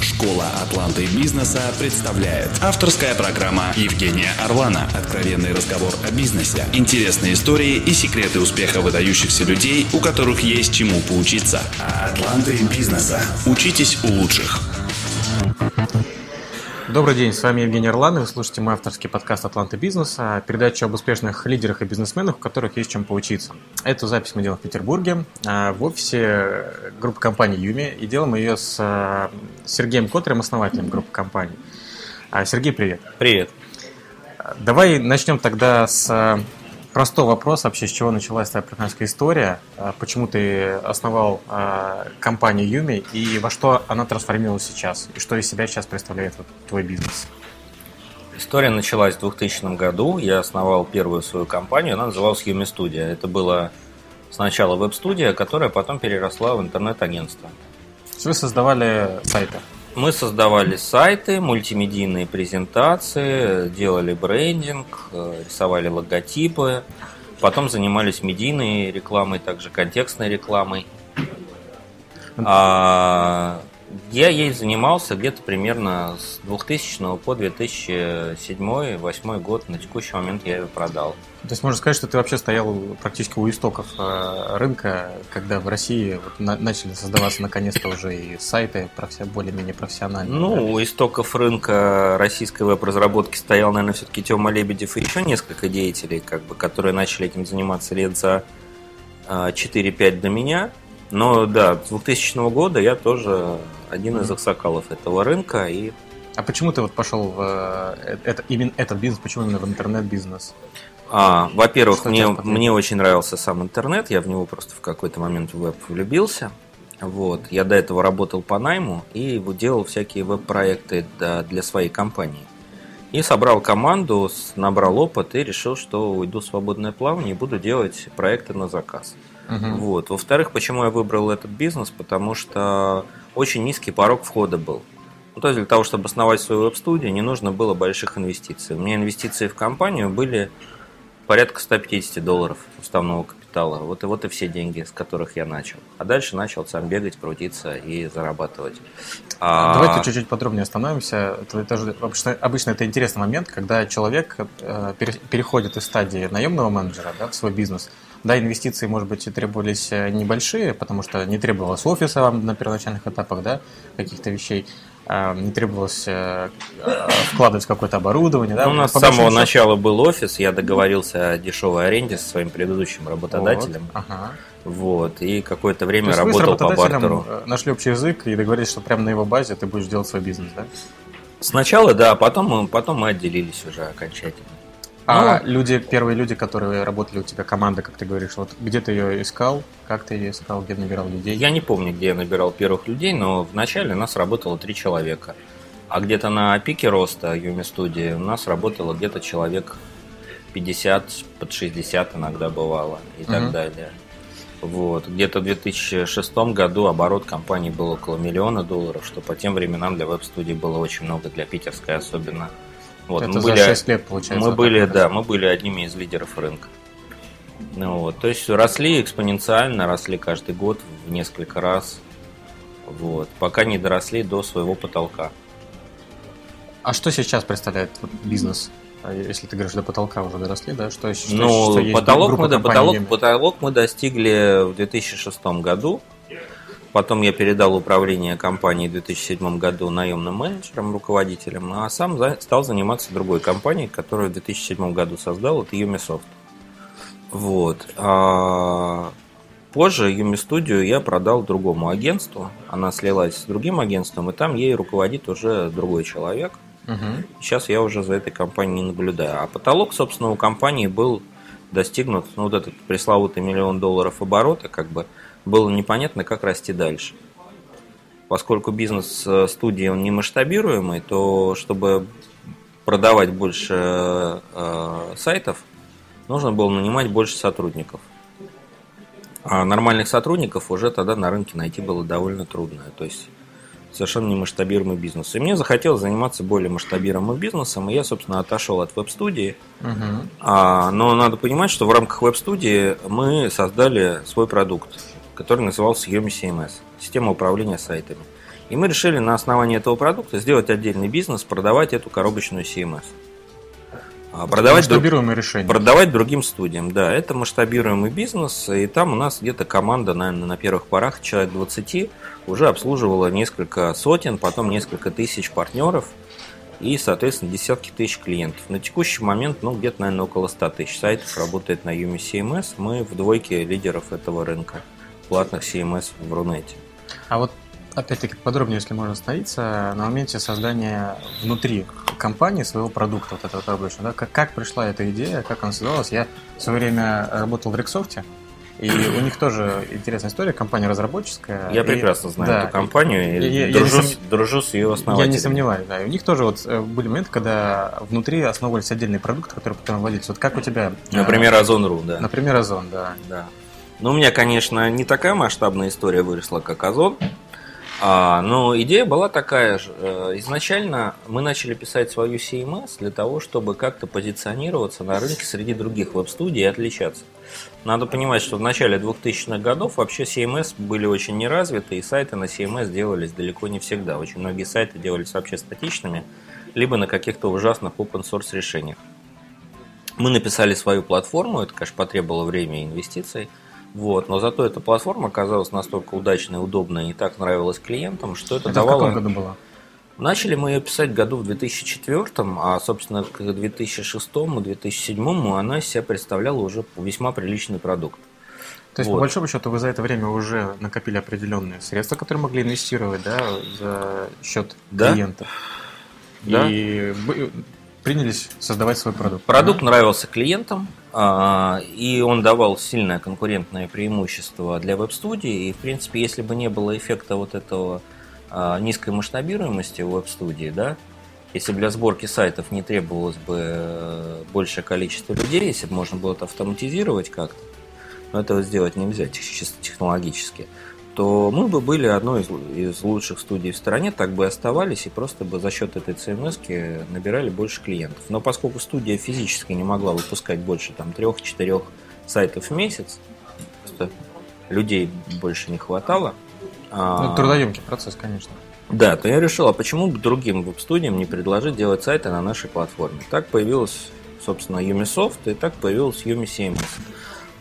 Школа Атланты бизнеса представляет авторская программа Евгения Орлана. Откровенный разговор о бизнесе, интересные истории и секреты успеха выдающихся людей, у которых есть чему поучиться. Атланты бизнеса. Учитесь у лучших. Добрый день, с вами Евгений Орлан, и вы слушаете мой авторский подкаст «Атланта бизнеса», передачу об успешных лидерах и бизнесменах, у которых есть чем поучиться. Эту запись мы делаем в Петербурге, а, в офисе группы компании «Юми», и делаем ее с а, Сергеем Котрем, основателем группы компаний. А, Сергей, привет. Привет. Давай начнем тогда с простой вопрос вообще, с чего началась твоя предпринимательская история, а, почему ты основал а, компанию Юми и во что она трансформировалась сейчас, и что из себя сейчас представляет вот твой бизнес? История началась в 2000 году. Я основал первую свою компанию, она называлась Юми Студия. Это была сначала веб-студия, которая потом переросла в интернет-агентство. Вы создавали сайты? Мы создавали сайты, мультимедийные презентации, делали брендинг, э, рисовали логотипы, потом занимались медийной рекламой, также контекстной рекламой. А я ей занимался где-то примерно с 2000 по 2007-2008 год. На текущий момент я ее продал. То есть можно сказать, что ты вообще стоял практически у истоков э, рынка, когда в России вот начали создаваться наконец-то уже и сайты более-менее профессиональные. Ну, да? у истоков рынка российской веб-разработки стоял, наверное, все-таки Тёма Лебедев и еще несколько деятелей, как бы, которые начали этим заниматься лет за 4-5 э, до меня. Но да, с 2000 года я тоже один из аксакалов этого рынка. И... А почему ты вот пошел в э, это, именно этот бизнес, почему именно в интернет-бизнес? А, во-первых, мне, мне очень нравился сам интернет, я в него просто в какой-то момент в веб влюбился. Вот. Я до этого работал по найму и делал всякие веб-проекты для своей компании. И собрал команду, набрал опыт и решил, что уйду в свободное плавание и буду делать проекты на заказ. Угу. Вот. Во-вторых, почему я выбрал этот бизнес? Потому что очень низкий порог входа был. Ну, то есть для того, чтобы основать свою веб-студию, не нужно было больших инвестиций. У меня инвестиции в компанию были порядка 150 долларов уставного капитала. Вот и вот и все деньги, с которых я начал. А дальше начал сам бегать, крутиться и зарабатывать. А... Давайте чуть-чуть подробнее остановимся. Это, это же, обычно, обычно это интересный момент, когда человек э, переходит из стадии наемного менеджера да, в свой бизнес – да, инвестиции, может быть, и требовались э, небольшие, потому что не требовалось офиса вам на первоначальных этапах, да, каких-то вещей. А, не требовалось э, э, вкладывать какое-то оборудование. Да? Ну, у нас с самого счету... начала был офис, я договорился о дешевой аренде со своим предыдущим работодателем. Вот, ага. вот и какое-то время работал по бартеру. Нашли общий язык и договорились, что прямо на его базе ты будешь делать свой бизнес, да? Сначала, да, потом мы, потом мы отделились уже окончательно. А ну, люди, первые люди, которые работали у тебя, команда, как ты говоришь, вот где ты ее искал, как ты ее искал, где набирал людей? Я не помню, где я набирал первых людей, но вначале у нас работало три человека. А где-то на пике роста Юми студии у нас работало где-то человек 50, под 60 иногда бывало и так далее. Вот. Где-то в 2006 году оборот компании был около миллиона долларов, что по тем временам для веб-студии было очень много, для питерской особенно. Вот, Это мы за были, 6 лет, получается. Мы были, да, мы были одними из лидеров рынка. Ну, вот, то есть росли экспоненциально, росли каждый год в несколько раз. Вот, пока не доросли до своего потолка. А что сейчас представляет бизнес? А если ты говоришь, до потолка уже доросли, да? Что, что, ну, что потолок, мы, потолок, потолок мы достигли в 2006 году. Потом я передал управление компанией в 2007 году наемным менеджером, руководителем, а сам стал заниматься другой компанией, которую в 2007 году создал, это Umisoft. Вот. А позже Юми студию я продал другому агентству. Она слилась с другим агентством, и там ей руководит уже другой человек. Угу. Сейчас я уже за этой компанией не наблюдаю. А потолок, собственно, у компании был достигнут, ну, вот этот пресловутый миллион долларов оборота, как бы, было непонятно, как расти дальше. Поскольку бизнес э, студии он не масштабируемый, то чтобы продавать больше э, сайтов, нужно было нанимать больше сотрудников. А нормальных сотрудников уже тогда на рынке найти было довольно трудно. То есть совершенно не масштабируемый бизнес. И мне захотелось заниматься более масштабируемым бизнесом, и я, собственно, отошел от веб-студии. Угу. А, но надо понимать, что в рамках веб-студии мы создали свой продукт который назывался Yomi CMS, система управления сайтами. И мы решили на основании этого продукта сделать отдельный бизнес, продавать эту коробочную CMS. А, продавать масштабируемое друг... решение. Продавать другим студиям, да. Это масштабируемый бизнес, и там у нас где-то команда, наверное, на первых порах, человек 20, уже обслуживала несколько сотен, потом несколько тысяч партнеров и, соответственно, десятки тысяч клиентов. На текущий момент, ну, где-то, наверное, около 100 тысяч сайтов работает на Yumi CMS. Мы в двойке лидеров этого рынка платных CMS в Рунете. А вот опять-таки подробнее, если можно остановиться, на моменте создания внутри компании своего продукта, вот этого обычно, да, как, как пришла эта идея, как она создалась. Я в свое время работал в Рексофте, и у них тоже интересная история, компания разработческая. Я и, прекрасно знаю да, эту компанию и, и дружу, я сом... дружу с ее основателем. Я не сомневаюсь, да. И у них тоже вот э, были моменты, когда внутри основывались отдельные продукты, которые потом вводились. Вот как у тебя? Например, Озон.ру, да. Например, Озон, да. да. Ну, у меня, конечно, не такая масштабная история выросла, как Озон. А, но идея была такая же. Э, изначально мы начали писать свою CMS для того, чтобы как-то позиционироваться на рынке среди других веб-студий и отличаться. Надо понимать, что в начале 2000-х годов вообще CMS были очень неразвиты, и сайты на CMS делались далеко не всегда. Очень многие сайты делались вообще статичными, либо на каких-то ужасных open-source решениях. Мы написали свою платформу, это, конечно, потребовало времени и инвестиций – вот, но зато эта платформа оказалась настолько удачной, удобной и так нравилась клиентам, что это, это давало... в каком году было? Начали мы ее писать году в 2004, а, собственно, к 2006 и 2007 она из себя представляла уже весьма приличный продукт. То есть, вот. по большому счету, вы за это время уже накопили определенные средства, которые могли инвестировать да, за счет да? клиентов. Да. И принялись создавать свой продукт. Продукт да? нравился клиентам, и он давал сильное конкурентное преимущество для веб-студии. И, в принципе, если бы не было эффекта вот этого а, низкой масштабируемости веб-студии, да, если бы для сборки сайтов не требовалось бы э, большее количество людей, если бы можно было это автоматизировать как-то, но этого сделать нельзя чисто технологически, то мы бы были одной из, из лучших студий в стране, так бы и оставались, и просто бы за счет этой CMS набирали больше клиентов. Но поскольку студия физически не могла выпускать больше там трех-четырех сайтов в месяц, просто людей больше не хватало. А ну, трудоемкий процесс, конечно. Да, то я решил, а почему бы другим веб-студиям не предложить делать сайты на нашей платформе? Так появилась, собственно, Umisoft, и так появилась Umi CMS.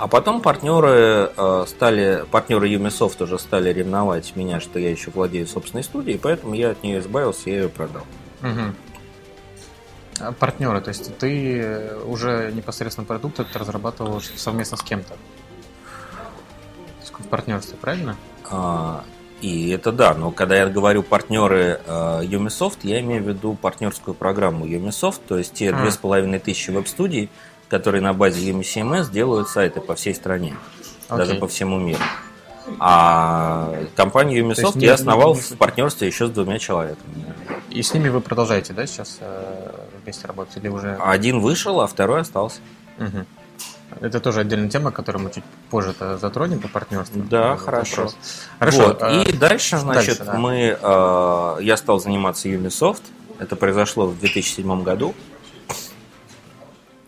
А потом партнеры э, стали, партнеры Umisoft уже стали ревновать меня, что я еще владею собственной студией, поэтому я от нее избавился, я ее продал. Угу. А партнеры, то есть ты уже непосредственно продукт это разрабатывал совместно с кем-то? В партнерстве, правильно? А, и это да, но когда я говорю партнеры э, Umisoft, я имею в виду партнерскую программу Umisoft, то есть те две с половиной тысячи веб-студий, которые на базе UMCMS делают сайты по всей стране, okay. даже по всему миру. А компанию Umisoft я основал в партнерстве еще с двумя человеками. И с ними вы продолжаете, да, сейчас э, вместе работать или уже? Один вышел, а второй остался. Угу. Это тоже отдельная тема, которую мы чуть позже затронем по партнерству. Да, хорошо. Хорошо. Вот. А, и дальше, значит, дальше, да. мы, э, я стал заниматься Umisoft. Это произошло в 2007 году.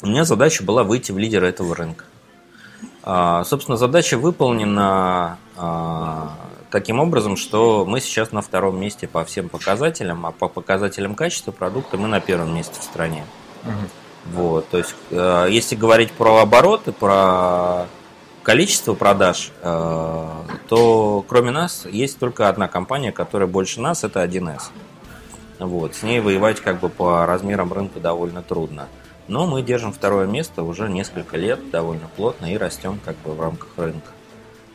У меня задача была выйти в лидера этого рынка. А, собственно, задача выполнена а, таким образом, что мы сейчас на втором месте по всем показателям, а по показателям качества продукта мы на первом месте в стране. Угу. Вот, то есть, а, если говорить про обороты, про количество продаж, то кроме нас есть только одна компания, которая больше нас, это 1С. Вот, с ней воевать как бы по размерам рынка довольно трудно. Но мы держим второе место уже несколько лет довольно плотно и растем как бы в рамках рынка.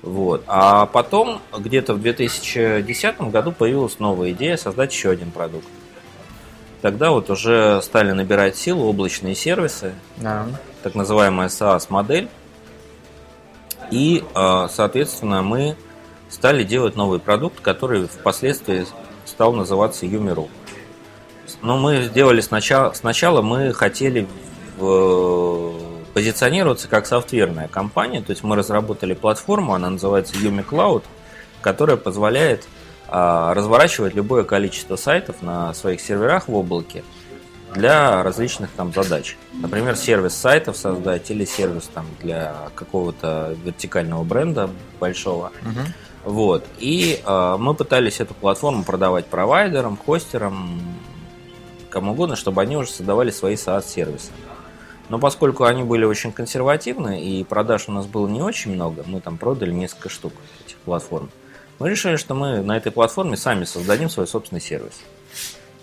Вот. А потом, где-то в 2010 году появилась новая идея создать еще один продукт. Тогда вот уже стали набирать силу облачные сервисы, да. так называемая SaaS-модель. И, а, соответственно, мы стали делать новый продукт, который впоследствии стал называться Юмиру. Но мы сделали сначала, сначала мы хотели в, позиционироваться как софтверная компания, то есть мы разработали платформу, она называется Yumi Cloud, которая позволяет а, разворачивать любое количество сайтов на своих серверах в облаке для различных там задач. Например, сервис сайтов создать или сервис там для какого-то вертикального бренда большого. Угу. Вот. И э, мы пытались эту платформу продавать провайдерам, хостерам, кому угодно, чтобы они уже создавали свои SaaS-сервисы. Но поскольку они были очень консервативны и продаж у нас было не очень много, мы там продали несколько штук этих платформ, мы решили, что мы на этой платформе сами создадим свой собственный сервис.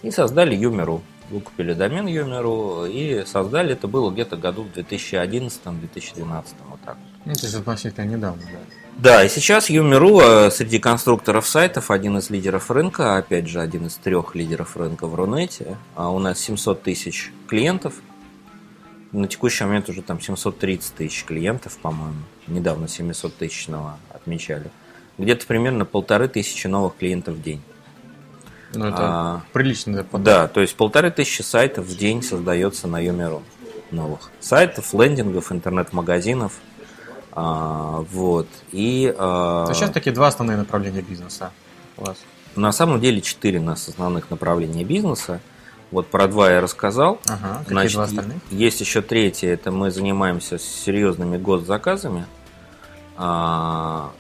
И создали Юмеру. Выкупили домен Юмеру и создали, это было где-то году в 2011-2012, вот так вот. Ну, то есть относительно недавно, да. Да, и сейчас Юмеру э, среди конструкторов сайтов один из лидеров рынка, опять же, один из трех лидеров рынка в Рунете. А у нас 700 тысяч клиентов. На текущий момент уже там 730 тысяч клиентов, по-моему. Недавно 700 тысячного отмечали где-то примерно полторы тысячи новых клиентов в день. Ну, это а, прилично. Да, да, то есть полторы тысячи сайтов в день создается на Юмеру новых. Сайтов, лендингов, интернет-магазинов. А, вот. И, а, сейчас такие два основные направления бизнеса у вас. На самом деле четыре у нас основных направления бизнеса. Вот про два я рассказал. Ага, Значит, два остальных? Есть еще третье, это мы занимаемся серьезными госзаказами. А,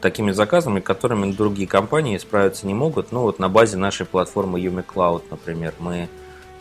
такими заказами, которыми другие компании справиться не могут. Ну вот на базе нашей платформы Yumi Cloud, например, мы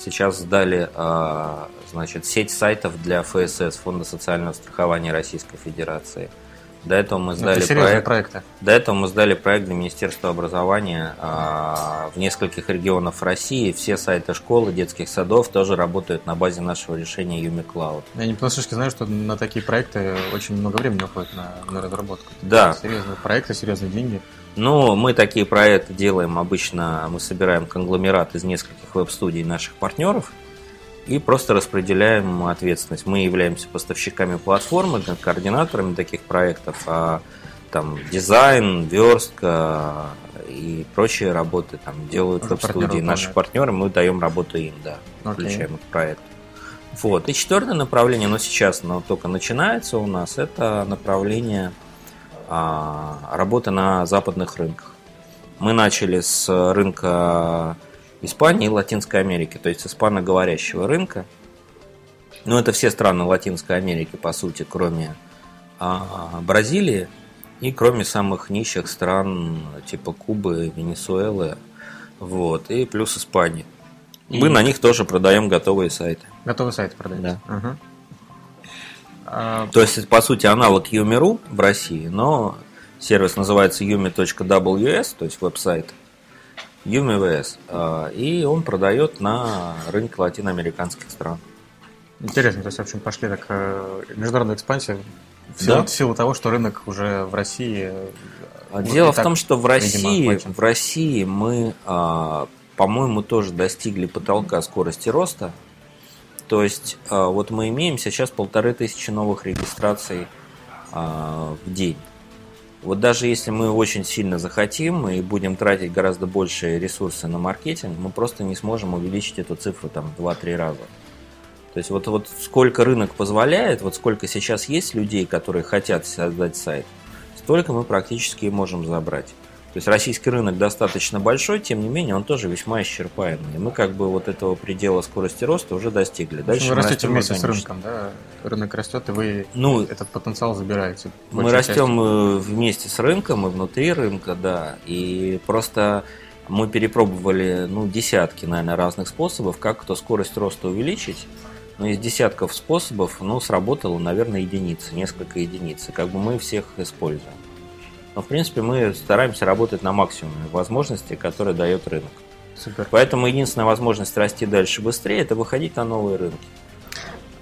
сейчас сдали а, значит, сеть сайтов для ФСС, Фонда социального страхования Российской Федерации – до этого мы сдали Это проект. Проекты. До этого мы сдали проект для Министерства образования а, в нескольких регионах России. Все сайты школы, детских садов тоже работают на базе нашего решения Юми Cloud. Я не понаслышке знаю, что на такие проекты очень много времени уходит на, на разработку. Да. Серьезные проекты, серьезные деньги. Ну, мы такие проекты делаем обычно, мы собираем конгломерат из нескольких веб-студий наших партнеров – и просто распределяем ответственность. Мы являемся поставщиками платформы, координаторами таких проектов, а там дизайн, верстка и прочие работы там делают веб-студии. Наши партнеры, мы даем работу им, да, включаем okay. их проект. Вот. И четвертое направление, но сейчас оно только начинается у нас, это направление работы на западных рынках. Мы начали с рынка Испании и Латинской Америки, то есть испаноговорящего рынка. Но это все страны Латинской Америки, по сути, кроме а, Бразилии и кроме самых нищих стран типа Кубы, Венесуэлы, вот, и плюс Испании. И... Мы на них тоже продаем готовые сайты. Готовые сайты продаем. Да. Угу. А... То есть, по сути, аналог Yumi.ru в России, но сервис называется yumi.ws, то есть веб-сайт. UMVS. А, и он продает на рынке латиноамериканских стран. Интересно, то есть, в общем, пошли так э, международная экспансия в силу, да. в силу того, что рынок уже в России. А Дело в том, что в России, в России мы, а, по-моему, тоже достигли потолка скорости роста. То есть, вот мы имеем сейчас полторы тысячи новых регистраций в день. Вот даже если мы очень сильно захотим и будем тратить гораздо больше ресурсы на маркетинг, мы просто не сможем увеличить эту цифру там 2-3 раза. То есть вот, вот сколько рынок позволяет, вот сколько сейчас есть людей, которые хотят создать сайт, столько мы практически можем забрать. То есть российский рынок достаточно большой, тем не менее он тоже весьма исчерпаемый. И мы как бы вот этого предела скорости роста уже достигли. Дальше вы растете вместе с рынком, да? Рынок растет, и вы ну, этот потенциал забираете. Мы растем частью. Э, вместе с рынком и внутри рынка, да. И просто мы перепробовали ну, десятки, наверное, разных способов, как эту скорость роста увеличить. Но из десятков способов, ну, сработало, наверное, единицы, несколько единиц. И как бы мы всех используем. Но, в принципе, мы стараемся работать на максимуме возможностей, которые дает рынок. Супер. Поэтому единственная возможность расти дальше быстрее – это выходить на новые рынки.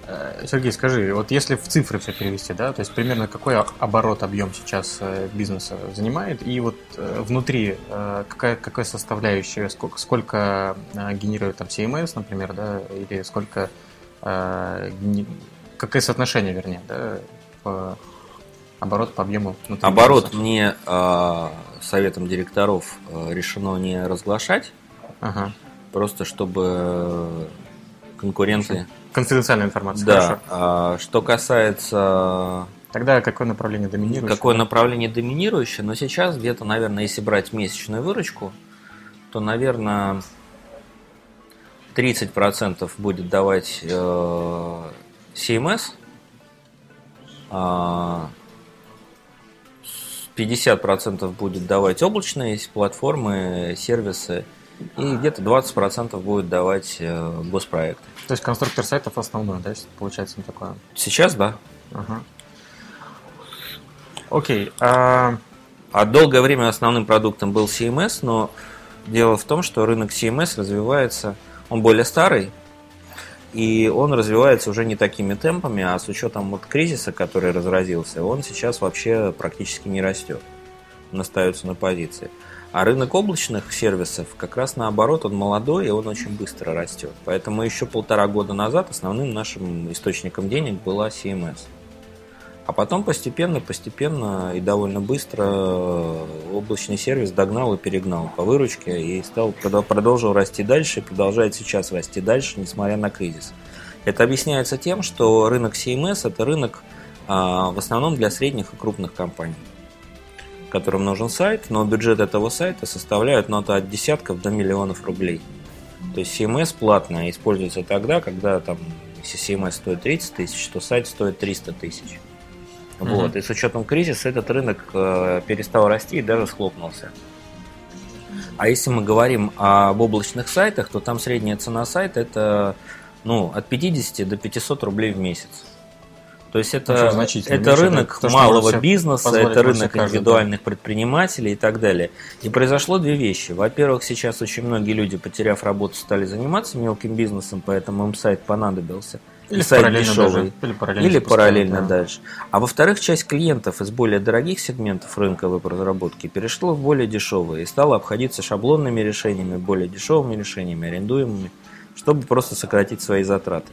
Э, Сергей, скажи, вот если в цифры все перевести, да, то есть примерно какой оборот, объем сейчас э, бизнеса занимает, и вот э, внутри какая, какая составляющая, сколько, сколько генерирует там CMS, например, да, или сколько, какое соотношение, вернее, да, по оборот по объему. Оборот бизнеса. мне э, советом директоров э, решено не разглашать, ага. просто чтобы конкуренты... Конфиденциальная информация. Да. Хорошо. А, что касается... Тогда какое направление доминирующее? Какое направление доминирующее? Но сейчас где-то, наверное, если брать месячную выручку, то, наверное, 30% будет давать э, CMS, 50% будет давать облачные платформы, сервисы, и где-то 20% будет давать э, госпроекты. То есть конструктор сайтов основной, да, получается не такое? Сейчас, да. Ага. Окей. А... а долгое время основным продуктом был CMS, но дело в том, что рынок CMS развивается, он более старый, и он развивается уже не такими темпами, а с учетом вот кризиса, который разразился, он сейчас вообще практически не растет, он остается на позиции. А рынок облачных сервисов как раз наоборот, он молодой и он очень быстро растет. Поэтому еще полтора года назад основным нашим источником денег была CMS. А потом постепенно, постепенно и довольно быстро облачный сервис догнал и перегнал по выручке и стал, продолжил расти дальше и продолжает сейчас расти дальше, несмотря на кризис. Это объясняется тем, что рынок CMS – это рынок а, в основном для средних и крупных компаний которым нужен сайт, но бюджет этого сайта составляет ну, от десятков до миллионов рублей. То есть CMS платная используется тогда, когда там, если CMS стоит 30 тысяч, то сайт стоит 300 тысяч. Uh-huh. Вот. И с учетом кризиса этот рынок э, перестал расти и даже схлопнулся. А если мы говорим об облачных сайтах, то там средняя цена сайта это ну, от 50 до 500 рублей в месяц. То есть это, это меньше, рынок то, малого бизнеса, это рынок индивидуальных да. предпринимателей и так далее. И произошло две вещи. Во-первых, сейчас очень многие люди, потеряв работу, стали заниматься мелким бизнесом, поэтому им сайт понадобился. Или сайт параллельно дешевый. Даже, или параллельно, или параллельно да. дальше. А во-вторых, часть клиентов из более дорогих сегментов рынка веб-разработки перешла в более дешевые и стала обходиться шаблонными решениями, более дешевыми решениями, арендуемыми, чтобы просто сократить свои затраты.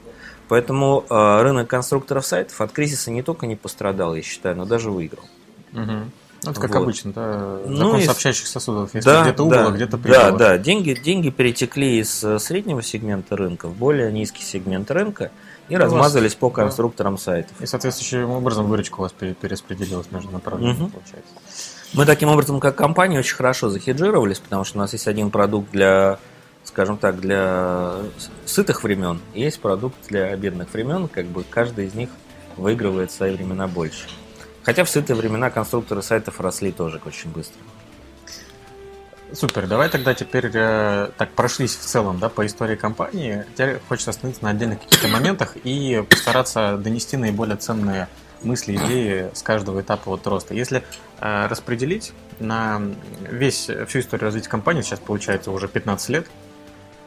Поэтому э, рынок конструкторов сайтов от кризиса не только не пострадал, я считаю, но даже выиграл. Угу. Это как вот. обычно, да? Ну, Закон ну, сообщающих сосудов. Если да, где-то убыло, да, где-то прибыло. Да, да. Деньги, деньги перетекли из э, среднего сегмента рынка в более низкий сегмент рынка и размазались по конструкторам сайтов. И соответствующим образом выручка у вас перераспределилась между направлениями, угу. получается. Мы таким образом, как компания, очень хорошо захеджировались, потому что у нас есть один продукт для скажем так, для сытых времен, есть продукт для бедных времен, как бы каждый из них выигрывает свои времена больше. Хотя в сытые времена конструкторы сайтов росли тоже очень быстро. Супер, давай тогда теперь э, так прошлись в целом да, по истории компании. Теперь хочется остановиться на отдельных каких-то моментах и постараться донести наиболее ценные мысли, идеи с каждого этапа вот роста. Если э, распределить на весь, всю историю развития компании, сейчас получается уже 15 лет,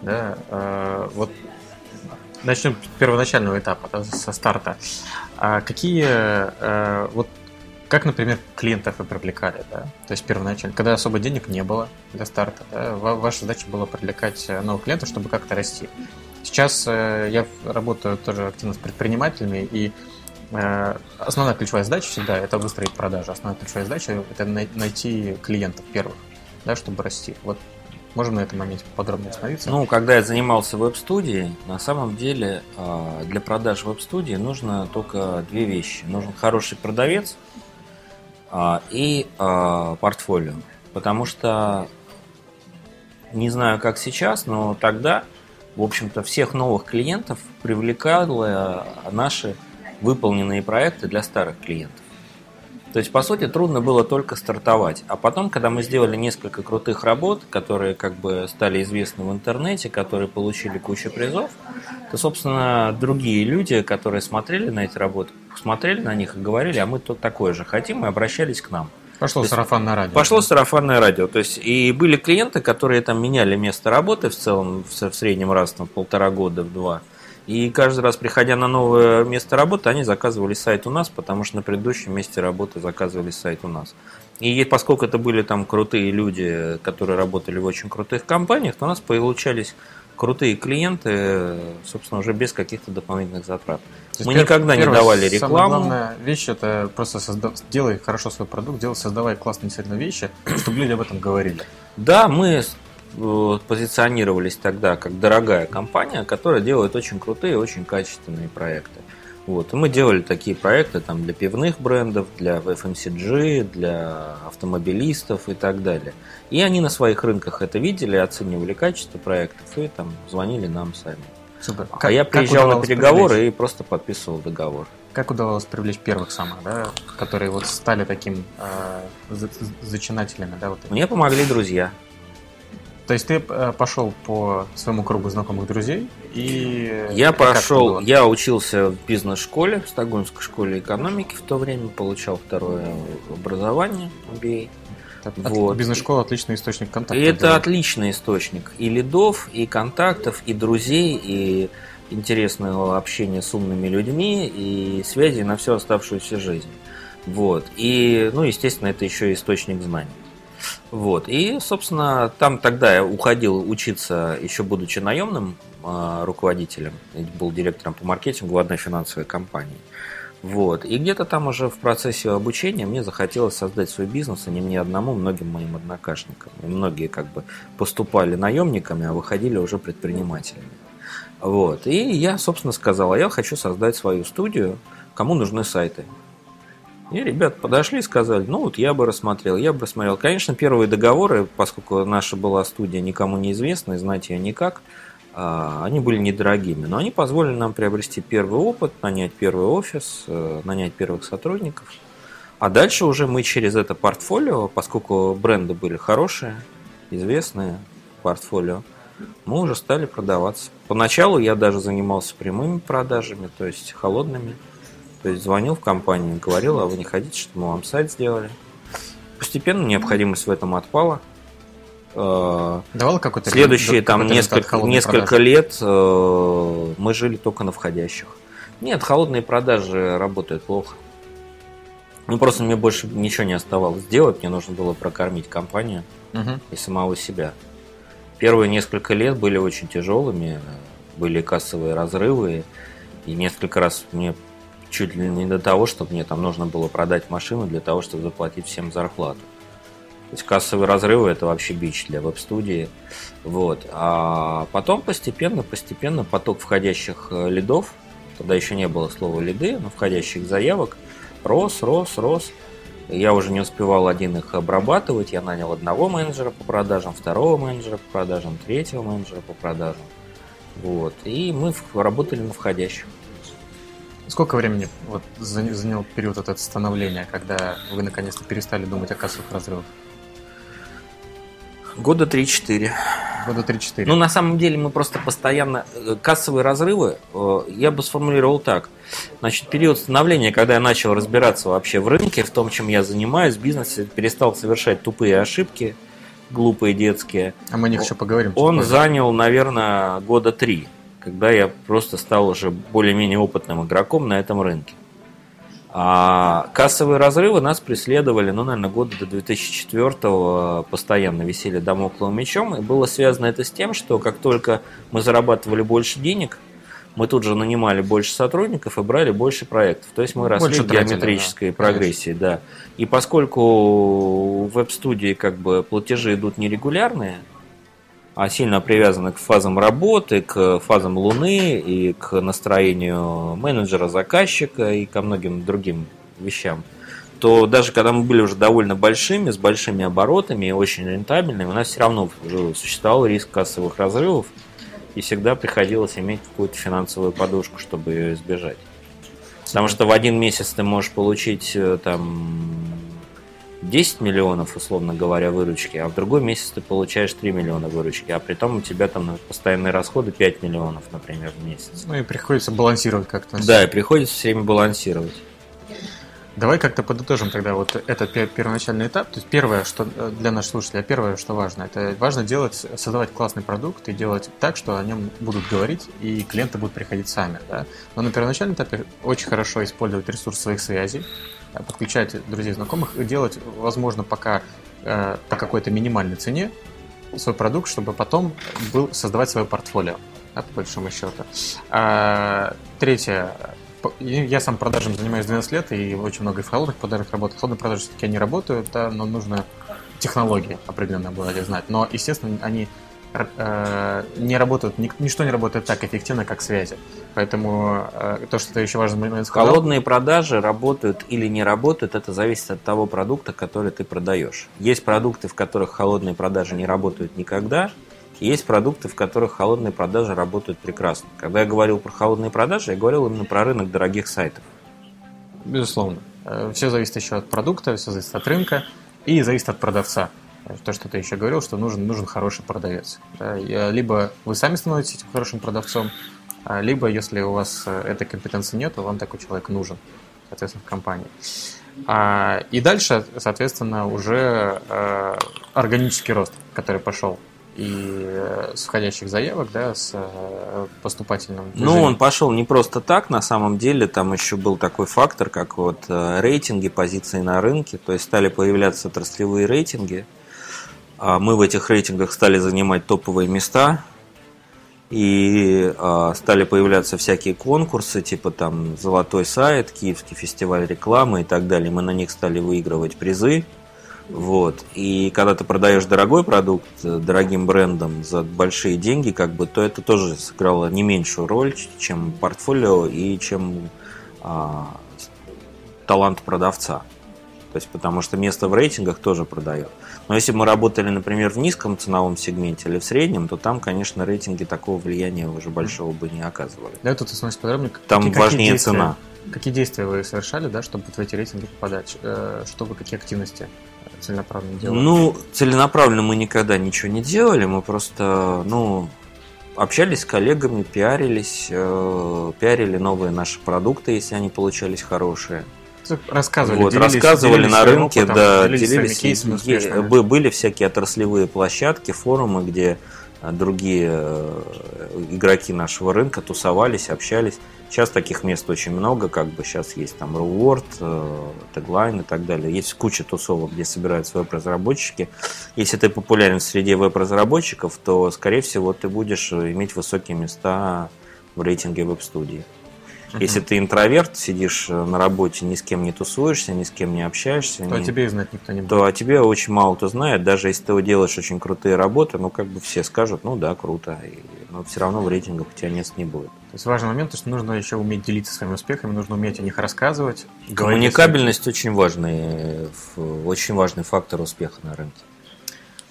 да, э, вот начнем с первоначального этапа, да, со старта. А какие, э, вот как, например, клиентов вы привлекали, да? То есть первоначально, когда особо денег не было для старта, да, ваша задача была привлекать новых клиентов, чтобы как-то расти. Сейчас э, я работаю тоже активно с предпринимателями, и э, основная ключевая задача всегда это выстроить продажи. Основная ключевая задача это найти клиентов первых, да, чтобы расти. Вот Можем на этом моменте подробнее остановиться? Ну, когда я занимался веб-студией, на самом деле а, для продаж веб-студии нужно только две вещи. Нужен хороший продавец и а, портфолио. Потому что, не знаю, как сейчас, но тогда, в общем-то, всех новых клиентов привлекало наши выполненные проекты для старых клиентов. То есть, по сути, трудно было только стартовать. А потом, когда мы сделали несколько крутых работ, которые как бы стали известны в интернете, которые получили кучу призов, то, собственно, другие люди, которые смотрели на эти работы, смотрели на них и говорили, а мы тут такое же хотим, и обращались к нам. Пошло то сарафанное радио. Пошло сарафанное радио. То есть, и были клиенты, которые там меняли место работы в целом, в среднем раз там полтора года, в два. И каждый раз, приходя на новое место работы, они заказывали сайт у нас, потому что на предыдущем месте работы заказывали сайт у нас. И поскольку это были там крутые люди, которые работали в очень крутых компаниях, то у нас получались крутые клиенты, собственно, уже без каких-то дополнительных затрат. Мы первый, никогда не давали рекламу. Самая главная вещь это просто созда... делай хорошо свой продукт, делай, создавай классные действительно вещи, чтобы люди об этом говорили. Да, мы позиционировались тогда как дорогая компания, которая делает очень крутые, очень качественные проекты. Вот. И мы делали такие проекты там, для пивных брендов, для FMCG, для автомобилистов и так далее. И они на своих рынках это видели, оценивали качество проектов и там звонили нам сами. Супер. А как, я приезжал на переговоры привлечь? и просто подписывал договор. Как удавалось привлечь первых самых, да, которые вот стали таким э, зачинателями, да? Вот Мне помогли друзья. То есть ты э, пошел по своему кругу знакомых друзей и... Я пошел, я учился в бизнес-школе, в Стокгольмской школе экономики в то время, получал второе образование, MBA. Вот. Бизнес-школа отличный источник контактов. И это отличный источник и лидов, и контактов, и друзей, и интересного общения с умными людьми, и связи на всю оставшуюся жизнь. Вот. И, ну, естественно, это еще источник знаний. Вот. И, собственно, там тогда я уходил учиться, еще будучи наемным э, руководителем, был директором по маркетингу в одной финансовой компании. Вот. И где-то там уже в процессе обучения мне захотелось создать свой бизнес, и не мне одному, многим моим однокашникам. И многие как бы поступали наемниками, а выходили уже предпринимателями. Вот. И я, собственно, сказал, а я хочу создать свою студию, кому нужны сайты. И ребят подошли и сказали, ну вот я бы рассмотрел, я бы рассмотрел. Конечно, первые договоры, поскольку наша была студия никому неизвестна, и знать ее никак, а, они были недорогими. Но они позволили нам приобрести первый опыт, нанять первый офис, э, нанять первых сотрудников. А дальше уже мы через это портфолио, поскольку бренды были хорошие, известные портфолио, мы уже стали продаваться. Поначалу я даже занимался прямыми продажами, то есть холодными. То есть звонил в компанию, говорил, а вы не хотите, чтобы мы вам сайт сделали. Постепенно необходимость в этом отпала. Э, Давал какой-то Следующие там несколько, несколько лет э, мы жили только на входящих. Нет, холодные продажи работают плохо. Ну просто мне больше ничего не оставалось делать, мне нужно было прокормить компанию угу. и самого себя. Первые несколько лет были очень тяжелыми, были кассовые разрывы, и несколько раз мне чуть ли не до того, чтобы мне там нужно было продать машину для того, чтобы заплатить всем зарплату. То есть кассовые разрывы это вообще бич для веб-студии. Вот. А потом постепенно, постепенно поток входящих э, лидов, тогда еще не было слова лиды, но входящих заявок, рос, рос, рос. Я уже не успевал один их обрабатывать. Я нанял одного менеджера по продажам, второго менеджера по продажам, третьего менеджера по продажам. Вот. И мы работали на входящих. Сколько времени вот занял период этот становления, когда вы наконец-то перестали думать о кассовых разрывах? Года 3-4. Года 3-4. Ну, на самом деле, мы просто постоянно... Э, кассовые разрывы, э, я бы сформулировал так. Значит, период становления, когда я начал разбираться вообще в рынке, в том, чем я занимаюсь, бизнесе, перестал совершать тупые ошибки, глупые детские. А мы о них еще поговорим. Он занял, наверное, года три когда я просто стал уже более-менее опытным игроком на этом рынке. А кассовые разрывы нас преследовали, ну, наверное, года до 2004 постоянно висели домокловым мечом. И было связано это с тем, что как только мы зарабатывали больше денег, мы тут же нанимали больше сотрудников и брали больше проектов. То есть мы росли больше в геометрической да, прогрессии, да. И поскольку в веб-студии как бы платежи идут нерегулярные, а сильно привязаны к фазам работы, к фазам Луны и к настроению менеджера, заказчика и ко многим другим вещам, то даже когда мы были уже довольно большими, с большими оборотами и очень рентабельными, у нас все равно существовал риск кассовых разрывов, и всегда приходилось иметь какую-то финансовую подушку, чтобы ее избежать. Потому что в один месяц ты можешь получить э, там 10 миллионов, условно говоря, выручки, а в другой месяц ты получаешь 3 миллиона выручки, а при том у тебя там постоянные расходы 5 миллионов, например, в месяц. Ну и приходится балансировать как-то. Да, и приходится все время балансировать. Давай как-то подытожим тогда вот этот первоначальный этап. То есть первое, что э, для наших слушателей, а первое, что важно, это важно делать, создавать классный продукт и делать так, что о нем будут говорить, и клиенты будут приходить сами. Да? Но на первоначальном этапе очень хорошо использовать ресурс своих связей, подключать друзей, знакомых делать, возможно, пока э, по какой-то минимальной цене свой продукт, чтобы потом был, создавать свое портфолио, да, по большому счету. А, третье. Я сам продажами занимаюсь 12 лет и очень много в холодных продажах работаю. Холодные продажи все-таки они работают, да, но нужно технологии определенно обладать знать. Но, естественно, они э, не работают, ничто не работает так эффективно, как связи. Поэтому э, то, что ты еще важный момент сказал... Холодные продажи работают или не работают, это зависит от того продукта, который ты продаешь. Есть продукты, в которых холодные продажи не работают никогда, есть продукты, в которых холодные продажи работают прекрасно. Когда я говорил про холодные продажи, я говорил именно про рынок дорогих сайтов. Безусловно. Э, все зависит еще от продукта, все зависит от рынка и зависит от продавца. То, что ты еще говорил, что нужен, нужен хороший продавец. Либо вы сами становитесь этим хорошим продавцом, а, либо, если у вас э, этой компетенции нет, то вам такой человек нужен, соответственно, в компании. А, и дальше, соответственно, уже э, органический рост, который пошел и э, с входящих заявок, да, с поступательным движением. Ну, он пошел не просто так, на самом деле, там еще был такой фактор, как вот рейтинги, позиции на рынке, то есть стали появляться отраслевые рейтинги, мы в этих рейтингах стали занимать топовые места, и э, стали появляться всякие конкурсы, типа там «Золотой сайт», «Киевский фестиваль рекламы» и так далее. Мы на них стали выигрывать призы. Вот. И когда ты продаешь дорогой продукт э, дорогим брендом за большие деньги, как бы, то это тоже сыграло не меньшую роль, чем портфолио и чем а, талант продавца. То есть, потому что место в рейтингах тоже продает. Но если бы мы работали, например, в низком ценовом сегменте или в среднем, то там, конечно, рейтинги такого влияния уже большого бы не оказывали. Да, тут становится подробнее. Там какие, важнее какие цена. Какие действия вы совершали, да, чтобы в эти рейтинги попадать? Э, чтобы какие активности целенаправленно делали? Ну, целенаправленно мы никогда ничего не делали, мы просто, ну, общались с коллегами, пиарились, э, пиарили новые наши продукты, если они получались хорошие. Рассказывали, вот, делились, рассказывали делились на рынке, опытом, да, делились, делились кейсами были всякие отраслевые площадки, форумы, где а, другие э, игроки нашего рынка тусовались, общались. Сейчас таких мест очень много, как бы сейчас есть там Reward, Tagline э, и так далее. Есть куча тусовок, где собираются веб-разработчики. Если ты популярен среди веб-разработчиков, то, скорее всего, ты будешь иметь высокие места в рейтинге веб-студии. Угу. Если ты интроверт, сидишь э, на работе, ни с кем не тусуешься, ни с кем не общаешься, то ни... о тебе и знать никто не будет. То о тебе очень мало кто знает. Даже если ты делаешь очень крутые работы, ну как бы все скажут, ну да, круто. И, но все равно в рейтингах у тебя мест не будет. То есть важный момент, что нужно еще уметь делиться своими успехами, нужно уметь о них рассказывать. Коммуникабельность очень важный, очень важный фактор успеха на рынке.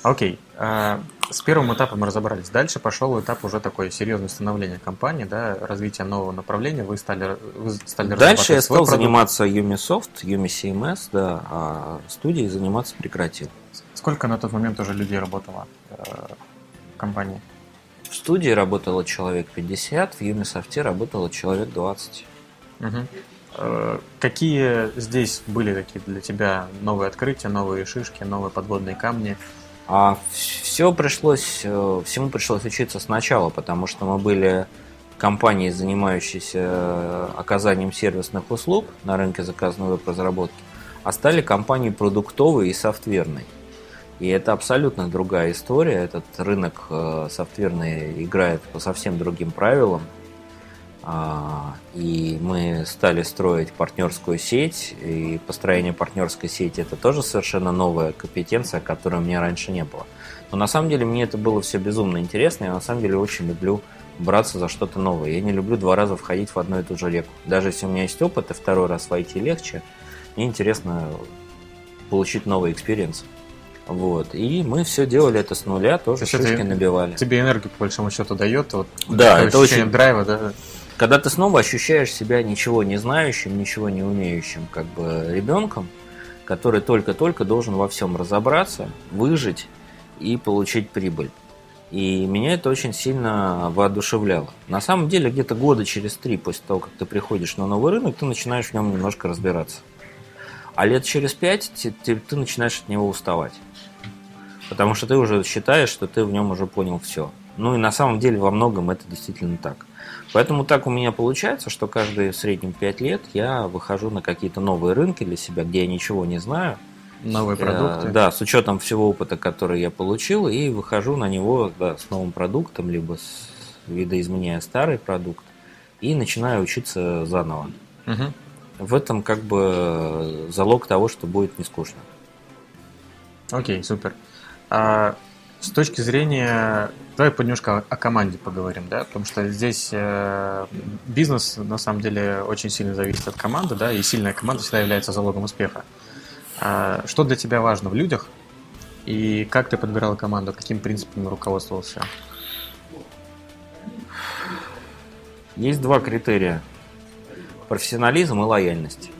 Окей. А, с первым этапом мы разобрались. Дальше пошел этап уже такой серьезное становления компании, да, развитие нового направления. Вы стали, вы стали Дальше я стал продукт. заниматься Umisoft, UmiCMS, да, а студией заниматься прекратил. Сколько на тот момент уже людей работало э, в компании? В студии работало человек 50, в Umisoft работало человек 20. Угу. Э, какие здесь были такие для тебя новые открытия, новые шишки, новые подводные камни? А все пришлось, э, всему пришлось учиться сначала, потому что мы были компанией, занимающейся э, оказанием сервисных услуг на рынке заказной веб-разработки, а стали компанией продуктовой и софтверной. И это абсолютно другая история. Этот рынок э, софтверный играет по совсем другим правилам. А, и мы стали строить партнерскую сеть, и построение партнерской сети это тоже совершенно новая компетенция, которой у меня раньше не было. Но на самом деле мне это было все безумно интересно, я на самом деле очень люблю браться за что-то новое. Я не люблю два раза входить в одну и ту же реку. Даже если у меня есть опыт, и второй раз войти легче, мне интересно получить новый experience. Вот. И мы все делали это с нуля, тоже шишки набивали. Тебе энергию, по большому счету, дает. Вот, да, это очень драйва, да когда ты снова ощущаешь себя ничего не знающим, ничего не умеющим, как бы ребенком, который только-только должен во всем разобраться, выжить и получить прибыль. И меня это очень сильно воодушевляло. На самом деле, где-то года через три после того, как ты приходишь на новый рынок, ты начинаешь в нем немножко разбираться. А лет через пять ты, ты, ты начинаешь от него уставать. Потому что ты уже считаешь, что ты в нем уже понял все. Ну и на самом деле во многом это действительно так. Поэтому так у меня получается, что каждые в среднем 5 лет я выхожу на какие-то новые рынки для себя, где я ничего не знаю. Новые продукты. Э, да, с учетом всего опыта, который я получил, и выхожу на него да, с новым продуктом, либо с видоизменяя старый продукт, и начинаю учиться заново. Угу. В этом как бы залог того, что будет не скучно. Окей, супер. А С точки зрения... Давай немножко о команде поговорим, да, потому что здесь э, бизнес, на самом деле, очень сильно зависит от команды, да, и сильная команда всегда является залогом успеха. А что для тебя важно в людях, и как ты подбирал команду, каким принципами руководствовался? Есть два критерия. Профессионализм и лояльность.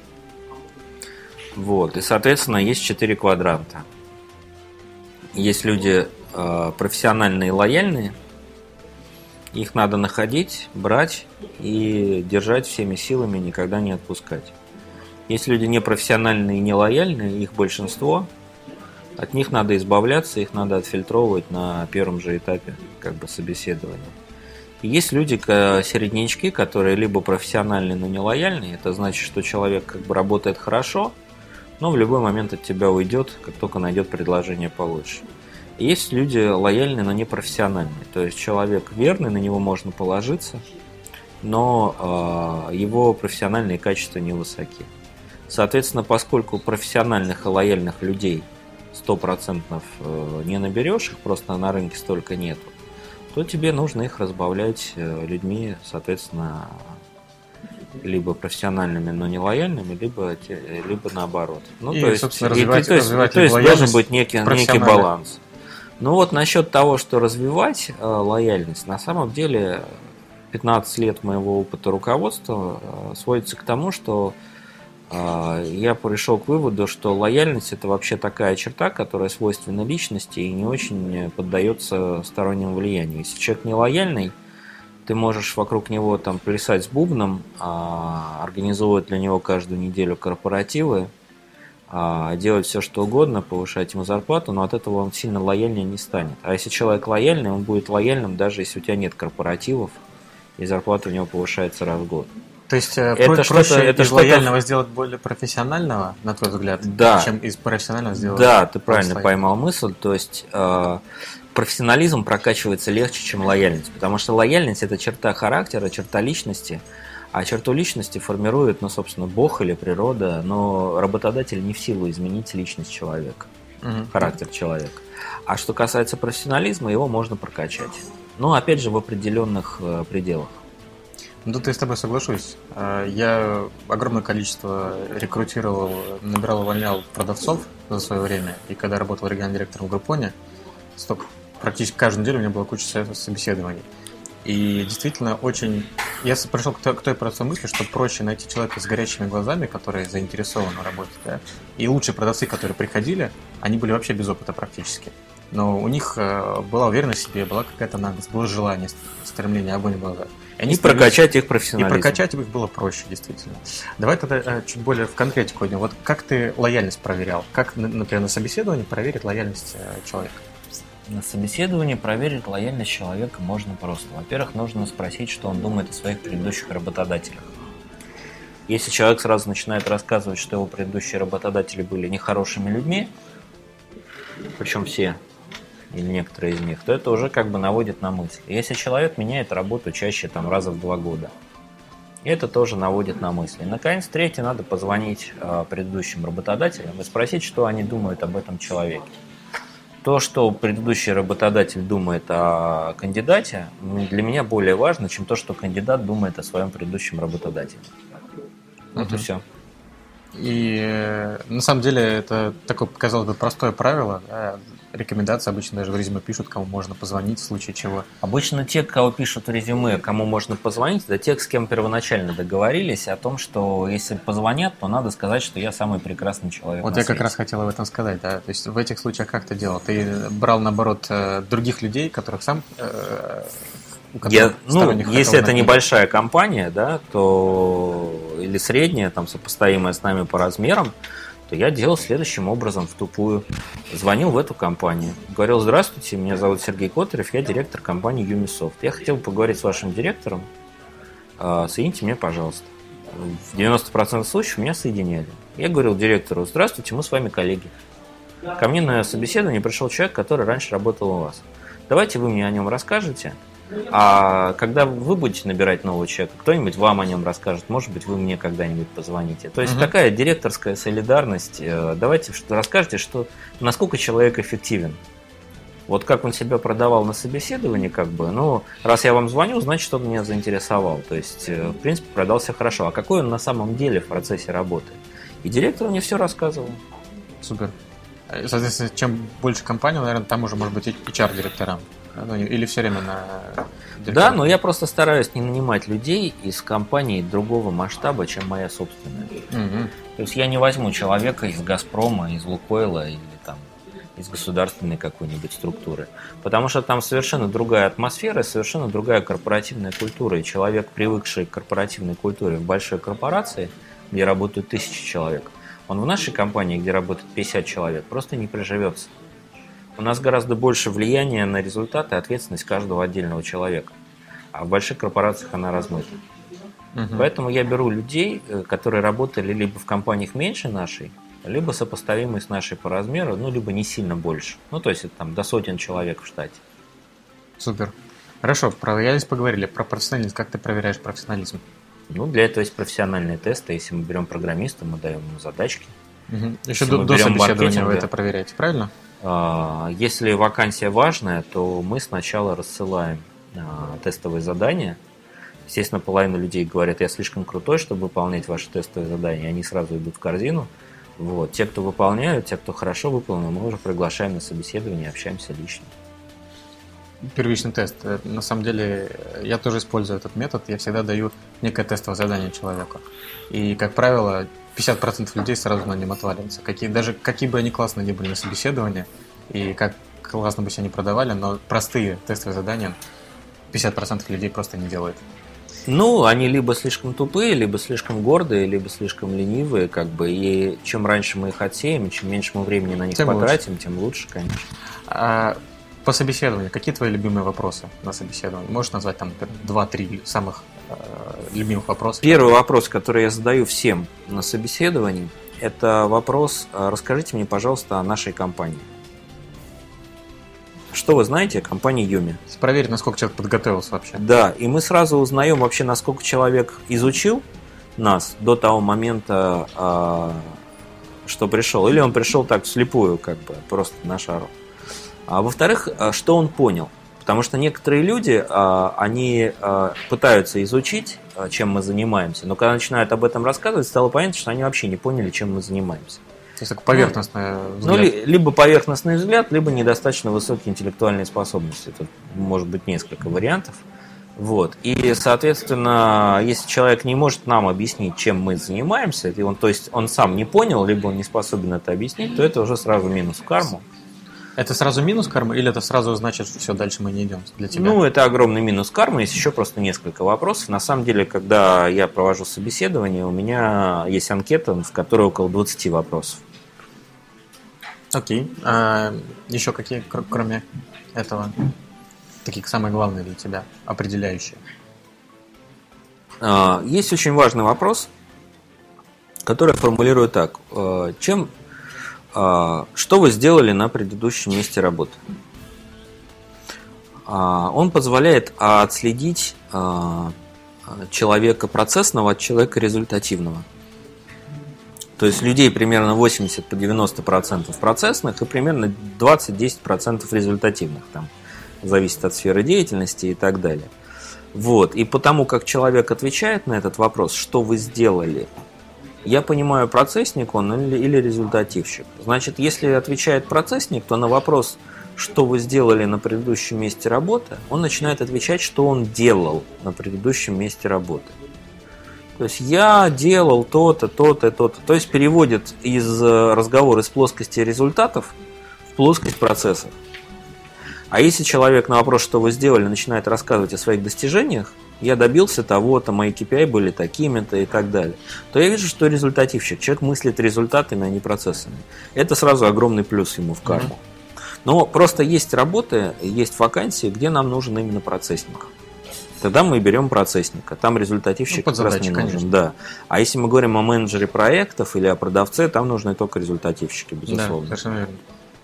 Вот. И, соответственно, есть четыре квадранта. Есть люди профессиональные и лояльные. Их надо находить, брать и держать всеми силами, никогда не отпускать. Есть люди непрофессиональные и нелояльные, их большинство. От них надо избавляться, их надо отфильтровывать на первом же этапе как бы собеседования. Есть люди, середнячки, которые либо профессиональные, но не лояльные. Это значит, что человек как бы работает хорошо, но в любой момент от тебя уйдет, как только найдет предложение получше. Есть люди лояльные, но не профессиональные. То есть человек верный, на него можно положиться, но э, его профессиональные качества невысоки. Соответственно, поскольку профессиональных и лояльных людей 100% э, не наберешь, их просто на рынке столько нету, то тебе нужно их разбавлять э, людьми, соответственно, либо профессиональными, но не лояльными, либо, либо наоборот. Ну, и, то есть, развивать, и, то есть, развивать то есть должен быть некий, некий баланс. Ну вот насчет того, что развивать э, лояльность, на самом деле 15 лет моего опыта руководства э, сводится к тому, что а, я пришел к выводу, что лояльность это вообще такая черта, которая свойственна личности и не очень поддается стороннему влиянию. Если человек не лояльный, ты можешь вокруг него там плясать с бубном, а, организовывать для него каждую неделю корпоративы, делать все что угодно, повышать ему зарплату, но от этого он сильно лояльнее не станет. А если человек лояльный, он будет лояльным, даже если у тебя нет корпоративов, и зарплата у него повышается раз в год. То есть э, это проще это из лояльного сделать более профессионального, на твой взгляд, да. чем из профессионального сделать. Да, ты правильно поймал мысль. То есть э, профессионализм прокачивается легче, чем лояльность, потому что лояльность это черта характера, черта личности, а черту личности формирует, ну, собственно, Бог или природа, но работодатель не в силу изменить личность человека, угу. характер человека. А что касается профессионализма, его можно прокачать. Но опять же в определенных э, пределах. Ну, тут я с тобой соглашусь. А, я огромное количество рекрутировал, набирал, увольнял продавцов за свое время. И когда работал региональным директором в Группоне, столько, практически каждую неделю у меня была куча собеседований. И действительно очень... Я пришел к той, к той простой мысли, что проще найти человека с горячими глазами, который заинтересован в работе. Да? И лучшие продавцы, которые приходили, они были вообще без опыта практически. Но у них э, была уверенность в себе, была какая-то наглость, было желание, стремление, огонь в глазах. Они и прокачать их профессионализм. И прокачать их было проще, действительно. Давай тогда э, чуть более в конкретику идем. Вот как ты лояльность проверял? Как, например, на собеседовании проверить лояльность э, человека? На собеседовании проверить лояльность человека можно просто. Во-первых, нужно спросить, что он думает о своих предыдущих работодателях. Если человек сразу начинает рассказывать, что его предыдущие работодатели были нехорошими людьми, причем все, или некоторые из них, то это уже как бы наводит на мысль. Если человек меняет работу чаще там раза в два года, это тоже наводит на мысли. И, наконец, третье, надо позвонить э, предыдущим работодателям и спросить, что они думают об этом человеке. То, что предыдущий работодатель думает о кандидате, для меня более важно, чем то, что кандидат думает о своем предыдущем работодателе. Вот угу. и все. И э, на самом деле это такое, казалось бы, простое правило. Да? Рекомендации обычно даже в резюме пишут, кому можно позвонить в случае чего. Обычно те, кого пишут в резюме, кому можно позвонить, это те, с кем первоначально договорились о том, что если позвонят, то надо сказать, что я самый прекрасный человек. Вот я свете. как раз хотел об этом сказать, да. То есть в этих случаях как ты делал? Ты брал, наоборот, э, других людей, которых сам э, я, ну, если это небольшая компания, да, то или средняя, там, сопоставимая с нами по размерам, то я делал следующим образом в тупую. Звонил в эту компанию. Говорил, здравствуйте, меня зовут Сергей Котарев, я директор компании Umisoft. Я хотел бы поговорить с вашим директором. А, соедините меня, пожалуйста. В 90% случаев меня соединяли. Я говорил директору, здравствуйте, мы с вами коллеги. Ко мне на собеседование пришел человек, который раньше работал у вас. Давайте вы мне о нем расскажете, а когда вы будете набирать нового человека, кто-нибудь вам о нем расскажет, может быть, вы мне когда-нибудь позвоните. То есть угу. такая директорская солидарность. Э, давайте что расскажете, что насколько человек эффективен. Вот как он себя продавал на собеседовании, как бы, ну, раз я вам звоню, значит, он меня заинтересовал. То есть, э, в принципе, продался хорошо. А какой он на самом деле в процессе работы? И директор мне все рассказывал. Супер. Э, соответственно, чем больше компания, наверное, там уже может быть HR-директорам. Ну, или все время на... Да, но я просто стараюсь не нанимать людей из компании другого масштаба, чем моя собственная. Угу. То есть я не возьму человека из Газпрома, из Лукойла или там из государственной какой-нибудь структуры. Потому что там совершенно другая атмосфера, совершенно другая корпоративная культура. И человек, привыкший к корпоративной культуре в большой корпорации, где работают тысячи человек, он в нашей компании, где работает 50 человек, просто не приживется. У нас гораздо больше влияния на результаты и ответственность каждого отдельного человека. А в больших корпорациях она размыта. Угу. Поэтому я беру людей, э, которые работали либо в компаниях меньше нашей, либо сопоставимые с нашей по размеру, ну, либо не сильно больше. Ну, то есть это там до сотен человек в штате. Супер. Хорошо, про лояльность поговорили. Про профессионализм. Как ты проверяешь профессионализм? Ну, для этого есть профессиональные тесты. Если мы берем программиста, мы даем ему задачки. Угу. Еще до, до собеседования вы это проверяете, правильно? А, если вакансия важная, то мы сначала рассылаем а, тестовые задания. Естественно, половина людей говорят, я слишком крутой, чтобы выполнять ваши тестовые задания, они сразу идут в корзину. Вот. Те, кто выполняют, те, кто хорошо выполнил, мы уже приглашаем на собеседование, общаемся лично. Первичный тест. Э, на самом деле, я тоже использую этот метод. Я всегда даю некое тестовое задание человеку. И, как правило, 50% людей сразу на нем отваливаются. Какие, даже какие бы они классные ни были на собеседовании, и как классно бы себя не продавали, но простые тестовые задания 50% людей просто не делают. Ну, они либо слишком тупые, либо слишком гордые, либо слишком ленивые, как бы. И чем раньше мы их отсеем, чем меньше мы времени на них тем потратим, лучше. тем лучше, конечно. А по собеседованию, какие твои любимые вопросы на собеседовании? Можешь назвать там два-три самых любимых вопроса? Первый вопрос, который я задаю всем на собеседовании, это вопрос, э, расскажите мне, пожалуйста, о нашей компании. Что вы знаете о компании Юми? Проверить, насколько человек подготовился вообще. Да, и мы сразу узнаем вообще, насколько человек изучил нас до того момента, э, что пришел. Или он пришел так вслепую, как бы, просто на шару. А во-вторых, что он понял? Потому что некоторые люди, а, они а, пытаются изучить, чем мы занимаемся, но когда начинают об этом рассказывать, стало понятно, что они вообще не поняли, чем мы занимаемся. То есть это поверхностный ну, взгляд. Ну, либо поверхностный взгляд, либо недостаточно высокие интеллектуальные способности. Тут может быть несколько вариантов. Вот. И, соответственно, если человек не может нам объяснить, чем мы занимаемся, и он, то есть он сам не понял, либо он не способен это объяснить, то это уже сразу минус в карму. Это сразу минус кармы или это сразу значит, что все, дальше мы не идем для тебя? Ну, это огромный минус кармы. Есть еще просто несколько вопросов. На самом деле, когда я провожу собеседование, у меня есть анкета, в которой около 20 вопросов. Окей. А еще какие, кроме этого, такие самые главные для тебя, определяющие? А, есть очень важный вопрос, который формулирую так. А, чем что вы сделали на предыдущем месте работы? А, он позволяет отследить а, человека процессного от человека результативного. То есть людей примерно 80 по 90 процентов процессных и примерно 20-10 процентов результативных. Там зависит от сферы деятельности и так далее. Вот. И потому как человек отвечает на этот вопрос, что вы сделали я понимаю, процессник он или, или результативщик. Значит, если отвечает процессник, то на вопрос, что вы сделали на предыдущем месте работы, он начинает отвечать, что он делал на предыдущем месте работы. То есть я делал то-то, то-то, то-то. То есть переводит из э, разговора из плоскости результатов в плоскость процессов. А если человек на вопрос, что вы сделали, начинает рассказывать о своих достижениях, я добился того-то, мои KPI были такими-то и так далее, то я вижу, что результативщик, человек мыслит результатами, а не процессами. Это сразу огромный плюс ему в карму. Но просто есть работы, есть вакансии, где нам нужен именно процессник. Тогда мы берем процессника. Там результативщик ну, как раз не нужен. Конечно. Да. А если мы говорим о менеджере проектов или о продавце, там нужны только результативщики, безусловно. Да, совершенно верно.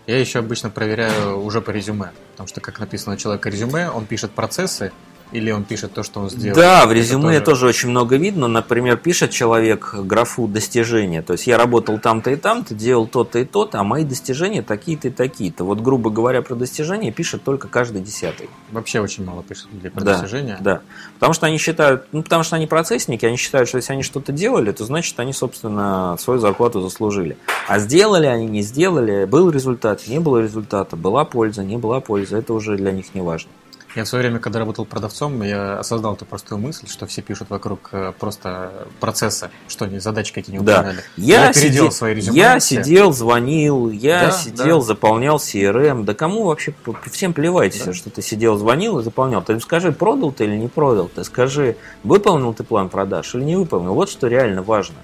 Я еще обычно проверяю уже по резюме. Потому что, как написано у человека резюме, он пишет процессы, Или он пишет то, что он сделал? Да, в резюме тоже... тоже очень много видно. Например, пишет человек графу достижения. То есть я работал там-то и там-то, делал то-то и то-то, а мои достижения такие-то и такие-то. Вот, грубо говоря, про достижения пишет только каждый десятый. Вообще очень мало пишет людей про да, достижения. Да. Потому что они считают, ну, потому что они процессники, они считают, что если они что-то делали, то значит они, собственно, свою зарплату заслужили. А сделали они, не сделали, был результат, не было результата, была польза, не была польза, это уже для них не важно. Я в свое время, когда работал продавцом, я осознал эту простую мысль, что все пишут вокруг э, просто процесса, что они задачи какие не выполняли. Да. Я, я переделал свои резюме. Я сидел, звонил, я да, сидел, да. заполнял CRM. Да кому вообще всем плевать, да. что ты сидел, звонил и заполнял. Ты скажи, продал ты или не продал. Ты скажи, выполнил ты план продаж или не выполнил. Вот что реально важно.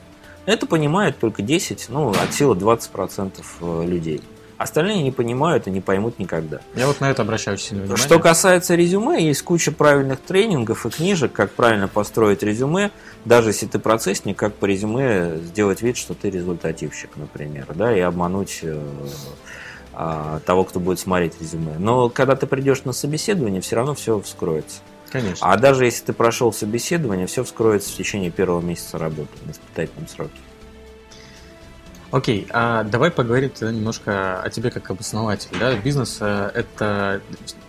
Это понимает только 10, ну, от силы 20% э, людей. Остальные не понимают и не поймут никогда. Я вот на это обращаю очень сильно внимание. Что касается резюме, есть куча правильных тренингов и книжек, как правильно построить резюме, даже если ты процессник, как по резюме сделать вид, что ты результативщик, например, да, и обмануть э, а, того, кто будет смотреть резюме. Но когда ты придешь на собеседование, все равно все вскроется. Конечно. А даже если ты прошел собеседование, все вскроется в течение первого месяца работы на испытательном сроке. Окей, а давай поговорим тогда немножко о тебе как об основателе. Да? Бизнес э, – это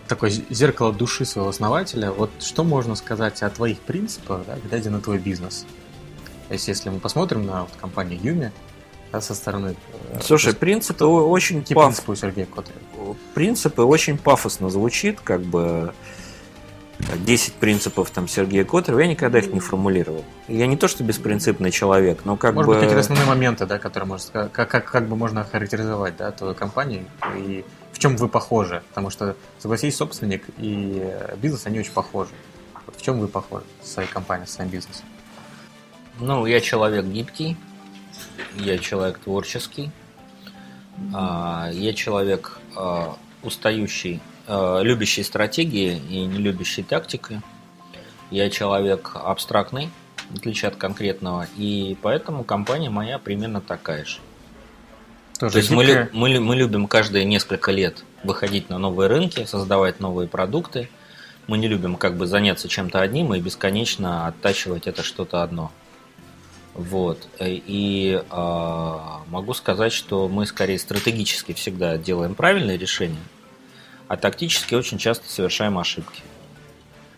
такое зеркало души своего основателя. Вот что можно сказать о твоих принципах, да, глядя на твой бизнес? То есть, если мы посмотрим на вот, компанию Юми, да, со стороны... Э, Слушай, есть, принципы очень... Какие паф... принципы у Сергея Котрева? Принципы очень пафосно звучит, как бы 10 принципов там Сергея Котрева, я никогда их не формулировал. Я не то, что беспринципный человек, но как Может бы... быть, какие основные моменты, да, которые можно, как, как, как бы можно характеризовать, да, твою компанию и в чем вы похожи? Потому что, согласись, собственник и бизнес, они очень похожи. Вот в чем вы похожи с своей компанией, с своим бизнесом? Ну, я человек гибкий, я человек творческий, а, я человек а, устающий любящий стратегии и не любящий тактики. Я человек абстрактный, в отличие от конкретного, и поэтому компания моя примерно такая же. Тоже То есть мы, мы, мы любим каждые несколько лет выходить на новые рынки, создавать новые продукты. Мы не любим как бы заняться чем-то одним и бесконечно оттачивать это что-то одно. Вот. И э, могу сказать, что мы скорее стратегически всегда делаем правильные решения, а тактически очень часто совершаем ошибки.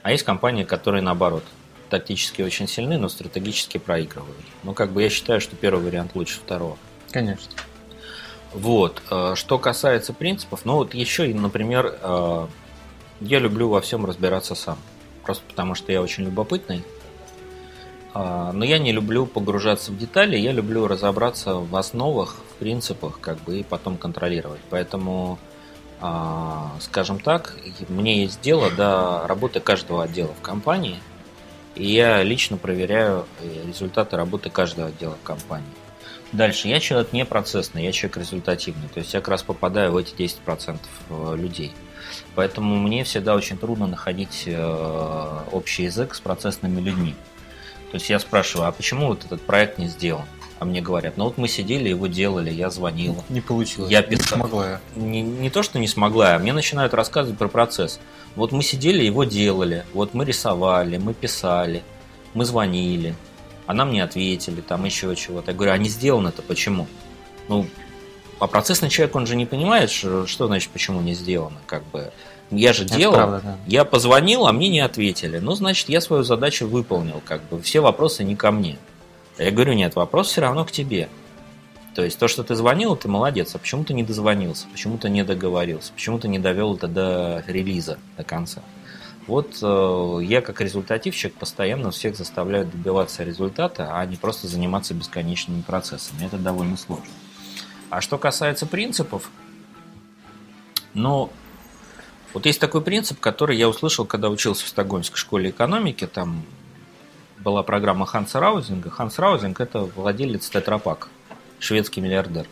А есть компании, которые наоборот, тактически очень сильны, но стратегически проигрывают. Ну, как бы я считаю, что первый вариант лучше второго. Конечно. Вот. Э, что касается принципов, ну вот еще, например, э, я люблю во всем разбираться сам. Просто потому, что я очень любопытный. Э, но я не люблю погружаться в детали, я люблю разобраться в основах, в принципах, как бы, и потом контролировать. Поэтому скажем так, мне есть дело до работы каждого отдела в компании, и я лично проверяю э, результаты работы каждого отдела в компании. Дальше, я человек не процессный, я человек результативный, то есть я как раз попадаю в эти 10% э, людей. Поэтому мне всегда очень трудно находить э, общий язык с процессными людьми. То есть я спрашиваю, а почему вот этот проект не сделан? А мне говорят, ну вот мы сидели, его делали, я звонила. Не получилось. Я писал. Не смогла. Не, не то, что не смогла, а мне начинают рассказывать про процесс. Вот мы сидели, его делали, вот мы рисовали, мы писали, мы звонили, а нам не ответили, там еще чего-то. Я говорю, а не сделано-то почему? Ну, а процессный человек, он же не понимает, что, что значит, почему не сделано, как бы. Я же Это делал, правда, да. я позвонил, а мне не ответили. Ну, значит, я свою задачу выполнил, как бы. Все вопросы не ко мне. Я говорю, нет, вопрос все равно к тебе. То есть то, что ты звонил, ты молодец, а почему ты не дозвонился, почему ты не договорился, почему ты не довел это до релиза, до конца. Вот э, я как результативщик постоянно всех заставляю добиваться результата, а не просто заниматься бесконечными процессами. Это довольно сложно. А что касается принципов, ну, вот есть такой принцип, который я услышал, когда учился в Стокгольмской школе экономики, там была программа Ханса Раузинга. Ханс Раузинг – это владелец Тетрапак, шведский миллиардер.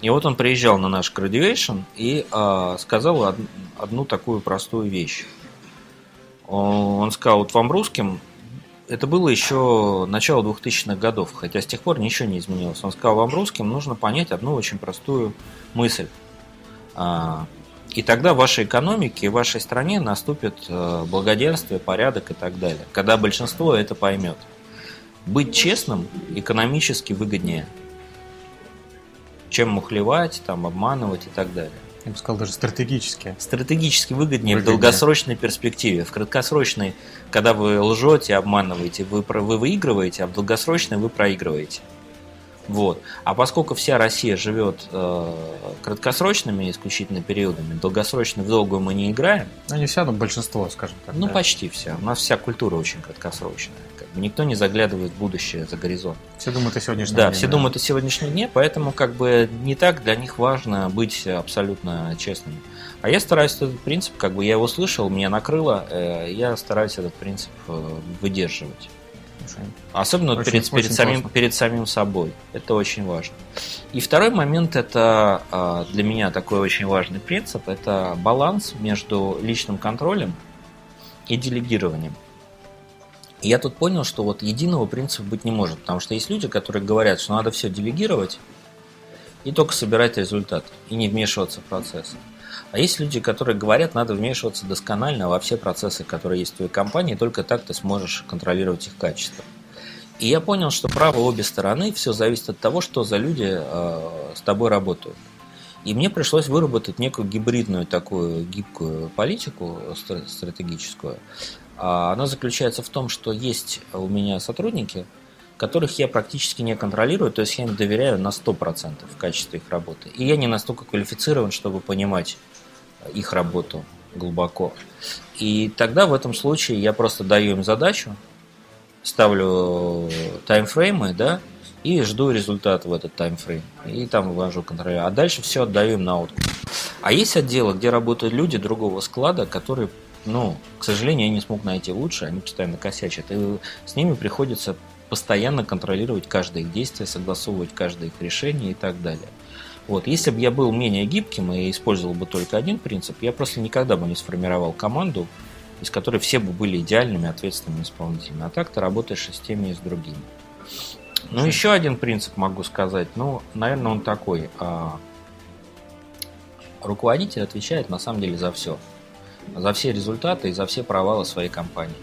И вот он приезжал на наш graduation и э, сказал од, одну такую простую вещь. Он сказал, вот вам русским, это было еще начало 2000-х годов, хотя с тех пор ничего не изменилось. Он сказал, вам русским нужно понять одну очень простую мысль. И тогда в вашей экономике, в вашей стране наступит э, благоденствие, порядок и так далее. Когда большинство это поймет. Быть честным экономически выгоднее, чем мухлевать, там, обманывать и так далее. Я бы сказал, даже стратегически. Стратегически выгоднее, выгоднее. в долгосрочной перспективе. В краткосрочной, когда вы лжете, обманываете, вы, вы выигрываете, а в долгосрочной вы проигрываете. Вот. А поскольку вся Россия живет э, краткосрочными исключительно периодами, долгосрочно в долгую мы не играем. Ну, не вся, но большинство, скажем так. Ну, да. почти вся. У нас вся культура очень краткосрочная. Как бы никто не заглядывает в будущее за горизонт. Все думают о сегодняшнем да, дне. Все да, все думают о сегодняшнем дне, поэтому как бы не так для них важно быть абсолютно честным. А я стараюсь этот принцип, как бы я его слышал, меня накрыло, э, я стараюсь этот принцип э, выдерживать. Особенно очень, перед, перед, самим, перед самим собой. Это очень важно. И второй момент, это а, для меня такой очень важный принцип, это баланс между личным контролем и делегированием. И я тут понял, что вот единого принципа быть не может, потому что есть люди, которые говорят, что надо все делегировать и только собирать результат, и не вмешиваться в процесс. А есть люди, которые говорят, надо вмешиваться досконально во все процессы, которые есть в твоей компании, только так ты сможешь контролировать их качество. И я понял, что право обе стороны, все зависит от того, что за люди э, с тобой работают. И мне пришлось выработать некую гибридную такую гибкую политику стратегическую. А она заключается в том, что есть у меня сотрудники, которых я практически не контролирую, то есть я им доверяю на 100% в качестве их работы. И я не настолько квалифицирован, чтобы понимать, их работу глубоко. И тогда в этом случае я просто даю им задачу, ставлю таймфреймы, да, и жду результат в этот таймфрейм. И там вывожу контролер. А дальше все отдаю им на откуп. А есть отделы, где работают люди другого склада, которые, ну, к сожалению, я не смог найти лучше, они постоянно косячат. И с ними приходится постоянно контролировать каждое их действие, согласовывать каждое их решение и так далее. Вот. Если бы я был менее гибким и использовал бы только один принцип, я просто никогда бы не сформировал команду, из которой все бы были идеальными, ответственными исполнителями. А так ты работаешь и с теми, и с другими. Ну, еще один принцип могу сказать. Ну, наверное, он такой. А, руководитель отвечает на самом деле за все. За все результаты и за все провалы своей компании.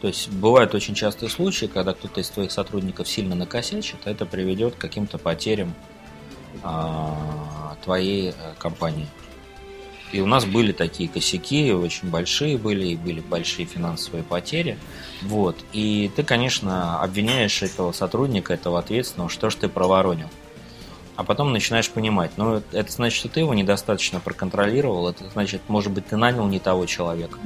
То есть бывают очень частые случаи, когда кто-то из твоих сотрудников сильно накосячит, а это приведет к каким-то потерям а, твоей э, компании. И у нас были такие косяки, очень большие были, и были большие финансовые потери. Вот. И ты, конечно, обвиняешь этого сотрудника, этого ответственного, что ж ты проворонил. А потом начинаешь понимать, ну, это значит, что ты его недостаточно проконтролировал, это значит, может быть, ты нанял не того человека.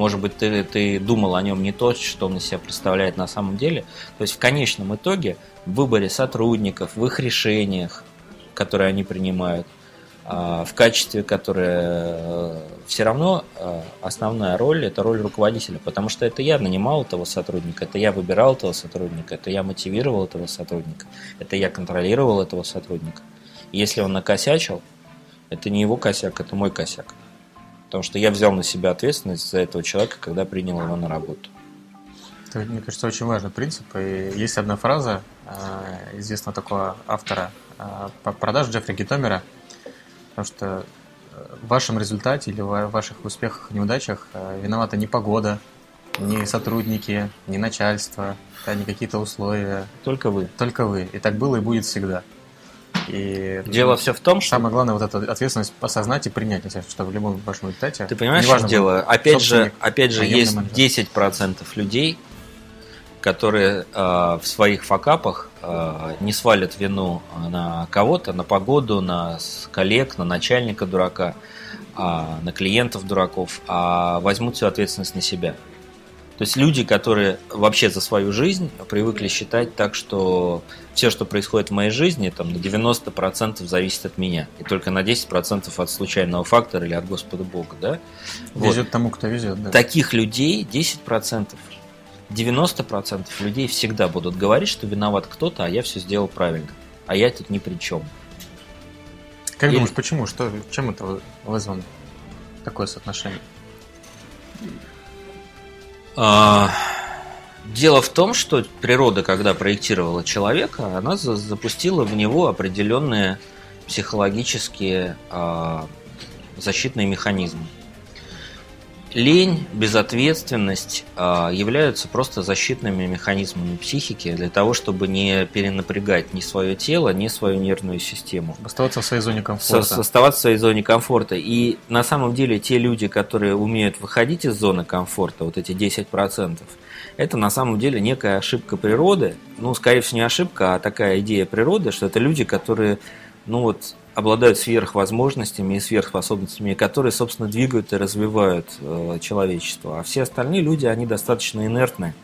Может быть, ты, ты думал о нем не то, что он из себя представляет на самом деле. То есть в конечном итоге в выборе сотрудников, в их решениях, которые они принимают, а, в качестве, которое э, все равно э, основная роль – это роль руководителя, потому что это я нанимал этого сотрудника, это я выбирал этого сотрудника, это я мотивировал этого сотрудника, это я контролировал этого сотрудника. И если он накосячил, это не его косяк, это мой косяк. Потому что я взял на себя ответственность за этого человека, когда принял его на работу. Это, мне кажется, очень важный принцип. И есть одна фраза э, известного такого автора э, по продаж Джеффри Гитомера, потому что в вашем результате или в ваших успехах и неудачах э, виновата не погода, не сотрудники, не начальство, да, не какие-то условия. Только вы. Только вы. И так было и будет всегда. И дело все в том, что... Самое главное, вот эту ответственность осознать и принять, что в любом вашем результате... Ты понимаешь, что дело? Опять же, опять же есть менеджер. 10% людей, которые э, в своих факапах э, не свалят вину на кого-то, на погоду, на коллег, на начальника дурака, э, на клиентов дураков, а возьмут всю ответственность на себя. То есть люди, которые вообще за свою жизнь привыкли считать так, что все, что происходит в моей жизни, там на 90% зависит от меня, и только на 10% от случайного фактора или от Господа Бога. Да? Везет вот. тому, кто везет. Да. Таких людей 10%. 90% людей всегда будут говорить, что виноват кто-то, а я все сделал правильно. А я тут ни при чем. Как Или... думаешь, почему? Что, чем это вызвано? Такое соотношение? А, дело в том, что природа, когда проектировала человека, она запустила в него определенные психологические а, защитные механизмы. Лень, безответственность э, являются просто защитными механизмами психики для того, чтобы не перенапрягать ни свое тело, ни свою нервную систему. Оставаться в своей зоне комфорта. Со, оставаться в своей зоне комфорта. И на самом деле те люди, которые умеют выходить из зоны комфорта, вот эти 10%, это на самом деле некая ошибка природы. Ну, скорее всего, не ошибка, а такая идея природы, что это люди, которые ну вот, обладают сверхвозможностями и сверхспособностями, которые, собственно, двигают и развивают э, человечество. А все остальные люди, они достаточно инертны,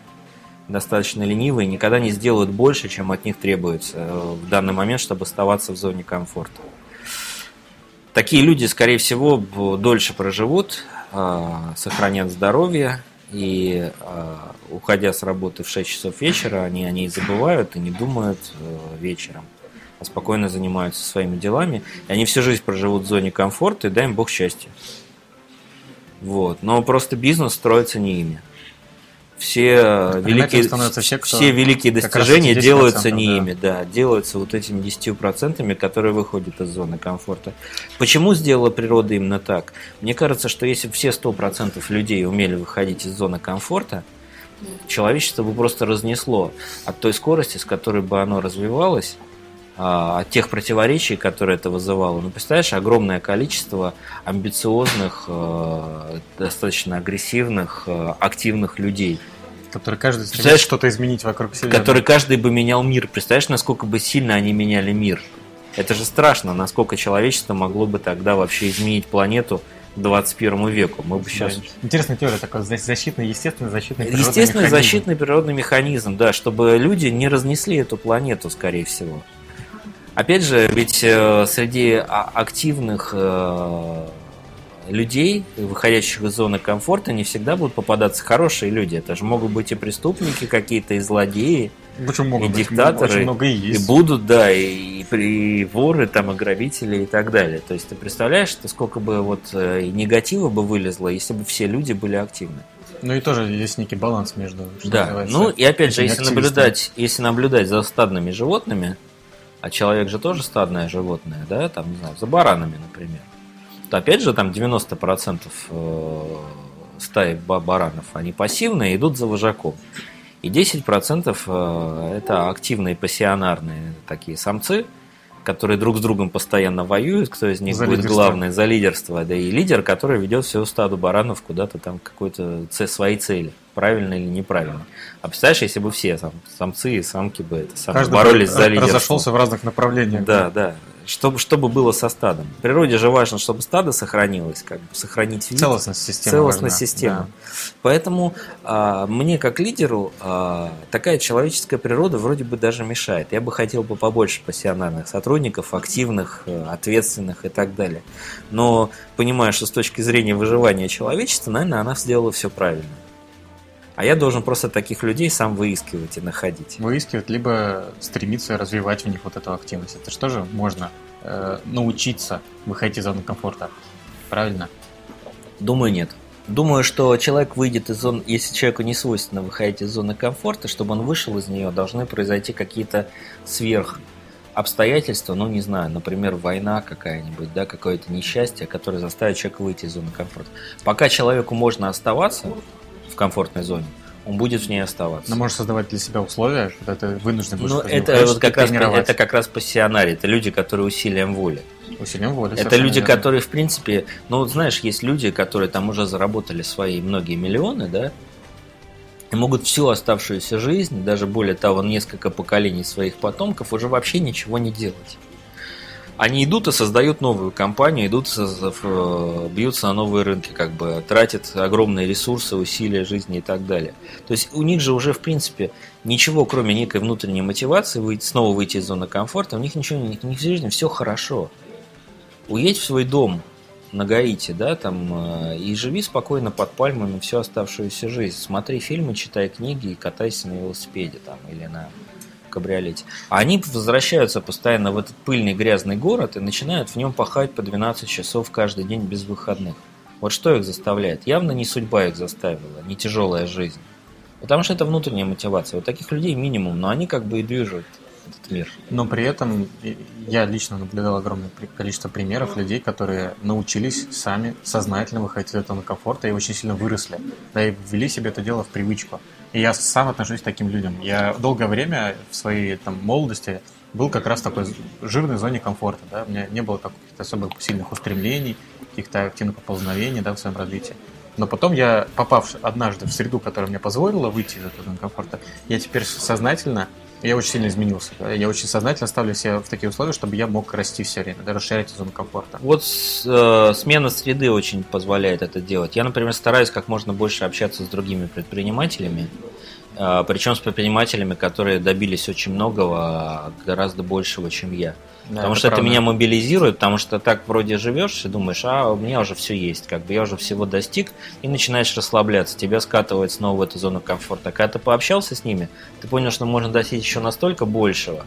достаточно ленивые, никогда не сделают больше, чем от них требуется э, в данный момент, чтобы оставаться в зоне комфорта. Такие люди, скорее всего, дольше проживут, э, сохранят здоровье, и э, уходя с работы в 6 часов вечера, они о ней забывают и не думают э, вечером спокойно занимаются своими делами, и они всю жизнь проживут в зоне комфорта, и дай им Бог счастья. Вот. Но просто бизнес строится не ими. Все великие, все, кто, все великие достижения делаются не да. ими, да, делаются вот этими 10%, которые выходят из зоны комфорта. Почему сделала природа именно так? Мне кажется, что если бы все 100% людей умели выходить из зоны комфорта, человечество бы просто разнесло от той скорости, с которой бы оно развивалось, от тех противоречий, которые это вызывало. Ну, представляешь, огромное количество амбициозных, э, достаточно агрессивных, э, активных людей. Которые каждый стремится что-то изменить вокруг себя. Которые каждый бы менял мир. Представляешь, насколько бы сильно они меняли мир? Это же страшно, насколько человечество могло бы тогда вообще изменить планету – 21 веку. Мы бы сейчас... Интересная теория такой, защитный, естественный защитный природный Естественный механизм. защитный природный механизм, да, чтобы люди не разнесли эту планету, скорее всего. Опять же, ведь э, среди активных э, людей, выходящих из зоны комфорта, не всегда будут попадаться хорошие люди. Это же могут быть и преступники какие-то, и злодеи, Почему могут и быть? диктаторы. Очень много и есть. И будут, да, и, и воры, там, и грабители и так далее. То есть ты представляешь, что сколько бы вот э, негатива бы вылезло, если бы все люди были активны. Ну и тоже есть некий баланс между. да. Ну и опять же, если наблюдать, если наблюдать за стадными животными, а человек же тоже стадное животное, да, там, не знаю, за баранами, например, то опять же там 90% э, стаи баранов, они пассивные, идут за вожаком. И 10% э, это активные пассионарные такие самцы, которые друг с другом постоянно воюют, кто из них за будет главный за лидерство, да и лидер, который ведет всю стаду баранов куда-то там какой-то своей цели правильно или неправильно. А представляешь, если бы все сам, самцы и самки бы это самое, боролись за лидерство. разошелся в разных направлениях. Да, да. Чтобы, чтобы было со стадом. В природе же важно, чтобы стадо сохранилось, как бы сохранить вид. Целостность системы. Целостность важна. системы. Да. Поэтому а, мне, как лидеру, а, такая человеческая природа вроде бы даже мешает. Я бы хотел бы побольше пассионарных сотрудников, активных, э, ответственных и так далее. Но понимаю, что с точки зрения выживания человечества, наверное, она сделала все правильно. А я должен просто таких людей сам выискивать и находить. Выискивать, либо стремиться развивать в них вот эту активность. Это что же можно э, научиться выходить из зоны комфорта. Правильно? Думаю, нет. Думаю, что человек выйдет из зоны, если человеку не свойственно выходить из зоны комфорта, чтобы он вышел из нее, должны произойти какие-то сверх обстоятельства, ну не знаю, например, война какая-нибудь, да, какое-то несчастье, которое заставит человека выйти из зоны комфорта. Пока человеку можно оставаться, в комфортной зоне, он будет в ней оставаться. Но можешь создавать для себя условия, когда ты вынужден будешь Ну, это вот как раз, это как раз пассионарий, это люди, которые усилием воли. Усилием воли. Это люди, верно. которые, в принципе, ну, вот знаешь, есть люди, которые там уже заработали свои многие миллионы, да, и могут всю оставшуюся жизнь, даже более того, несколько поколений своих потомков, уже вообще ничего не делать они идут и создают новую компанию, идут, э, бьются на новые рынки, как бы тратят огромные ресурсы, усилия жизни и так далее. То есть у них же уже, в принципе, ничего, кроме некой внутренней мотивации, выйти, снова выйти из зоны комфорта, у них ничего, у них в жизни все хорошо. Уедь в свой дом на Гаити, да, там, э, и живи спокойно под пальмами всю оставшуюся жизнь. Смотри фильмы, читай книги и катайся на велосипеде там, или на кабриолете. Они возвращаются постоянно в этот пыльный грязный город и начинают в нем пахать по 12 часов каждый день без выходных. Вот что их заставляет? Явно не судьба их заставила, не тяжелая жизнь. Потому что это внутренняя мотивация. Вот таких людей минимум, но они как бы и движут этот мир. Но при этом я лично наблюдал огромное количество примеров людей, которые научились сами сознательно выходить из этого комфорта и очень сильно выросли, да, и ввели себе это дело в привычку. Я сам отношусь к таким людям. Я долгое время в своей там, молодости был как раз в такой жирной зоне комфорта. Да? У меня не было каких-то особо сильных устремлений, каких-то активных поползновений да, в своем развитии. Но потом я, попав однажды в среду, которая мне позволила выйти из этого зоны комфорта, я теперь сознательно, я очень сильно изменился. Я очень сознательно ставлю себя в такие условия, чтобы я мог расти все время, да, расширять зону комфорта. Вот э, смена среды очень позволяет это делать. Я, например, стараюсь как можно больше общаться с другими предпринимателями, э, причем с предпринимателями, которые добились очень многого, гораздо большего, чем я. Да, потому это что правда. это меня мобилизирует, потому что так вроде живешь и думаешь, а у меня уже все есть, как бы я уже всего достиг, и начинаешь расслабляться, тебя скатывает снова в эту зону комфорта. Когда ты пообщался с ними, ты понял, что можно достичь еще настолько большего,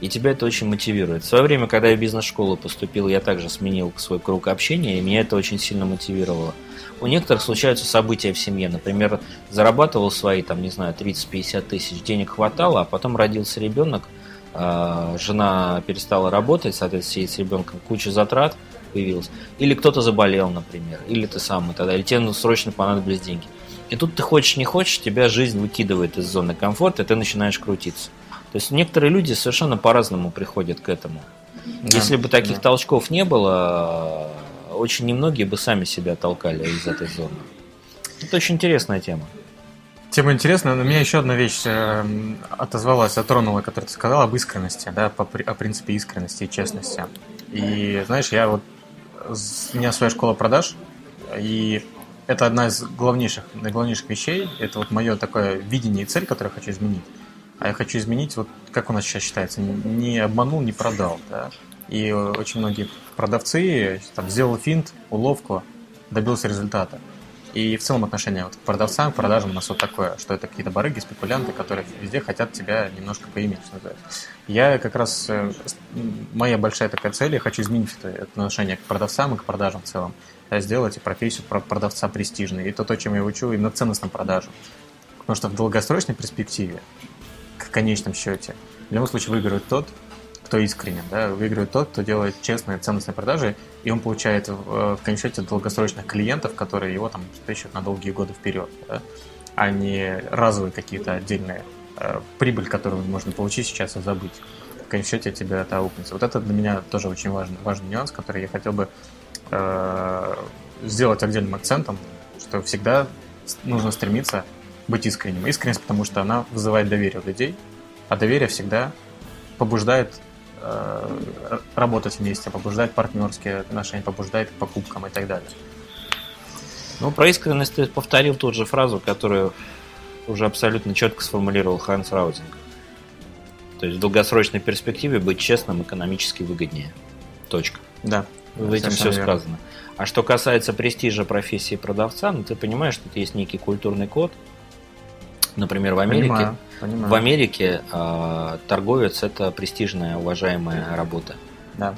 и тебя это очень мотивирует. В свое время, когда я в бизнес-школу поступил, я также сменил свой круг общения, и меня это очень сильно мотивировало. У некоторых случаются события в семье. Например, зарабатывал свои, там, не знаю, 30-50 тысяч, денег хватало, а потом родился ребенок – жена перестала работать, соответственно, сидеть с ребенком, куча затрат появилась. Или кто-то заболел, например, или ты сам и далее, или тебе ну, срочно понадобились деньги. И тут ты хочешь, не хочешь, тебя жизнь выкидывает из зоны комфорта, и ты начинаешь крутиться. То есть некоторые люди совершенно по-разному приходят к этому. Да, Если бы таких да. толчков не было, очень немногие бы сами себя толкали из этой зоны. Это очень интересная тема. Тема интересная, но меня еще одна вещь э, отозвалась, затронула, которую ты сказал об искренности, да, по, о принципе искренности и честности. И знаешь, я вот у меня своя школа продаж, и это одна из главнейших, наиглавнейших вещей. Это вот мое такое видение и цель, которую я хочу изменить. А я хочу изменить, вот как у нас сейчас считается, не обманул, не продал. Да? И очень многие продавцы там, сделал финт, уловку, добился результата. И в целом отношение вот к продавцам, к продажам у нас вот такое, что это какие-то барыги, спекулянты, которые везде хотят тебя немножко поиметь. Я как раз, э, моя большая такая цель, я хочу изменить это отношение к продавцам и к продажам в целом. Я сделать профессию продавца престижной. И то, то, чем я учу, именно ценностным продажам. Потому что в долгосрочной перспективе, к конечном счете, в любом случае выигрывает тот, кто искренен, да, выигрывает тот, кто делает честные, ценностные продажи, и он получает в, э, в конечном счете долгосрочных клиентов, которые его там обеспечивают на долгие годы вперед, да, а не разовые какие-то отдельные э, прибыль, которую можно получить сейчас и забыть. В конечном счете тебе это аукнется. Вот это для меня тоже очень важный, важный нюанс, который я хотел бы э, сделать отдельным акцентом, что всегда нужно стремиться быть искренним. Искренность, потому что она вызывает доверие у людей, а доверие всегда побуждает работать вместе, побуждать партнерские отношения, побуждать к покупкам и так далее. Ну, про искренность ты повторил ту же фразу, которую уже абсолютно четко сформулировал Ханс Раузинг. То есть в долгосрочной перспективе быть честным экономически выгоднее. Точка. Да. В этим все верно. сказано. А что касается престижа профессии продавца, ну ты понимаешь, что это есть некий культурный код. Например, в Америке. Понимаю Понимаю. В Америке э, торговец это престижная, уважаемая работа. Да.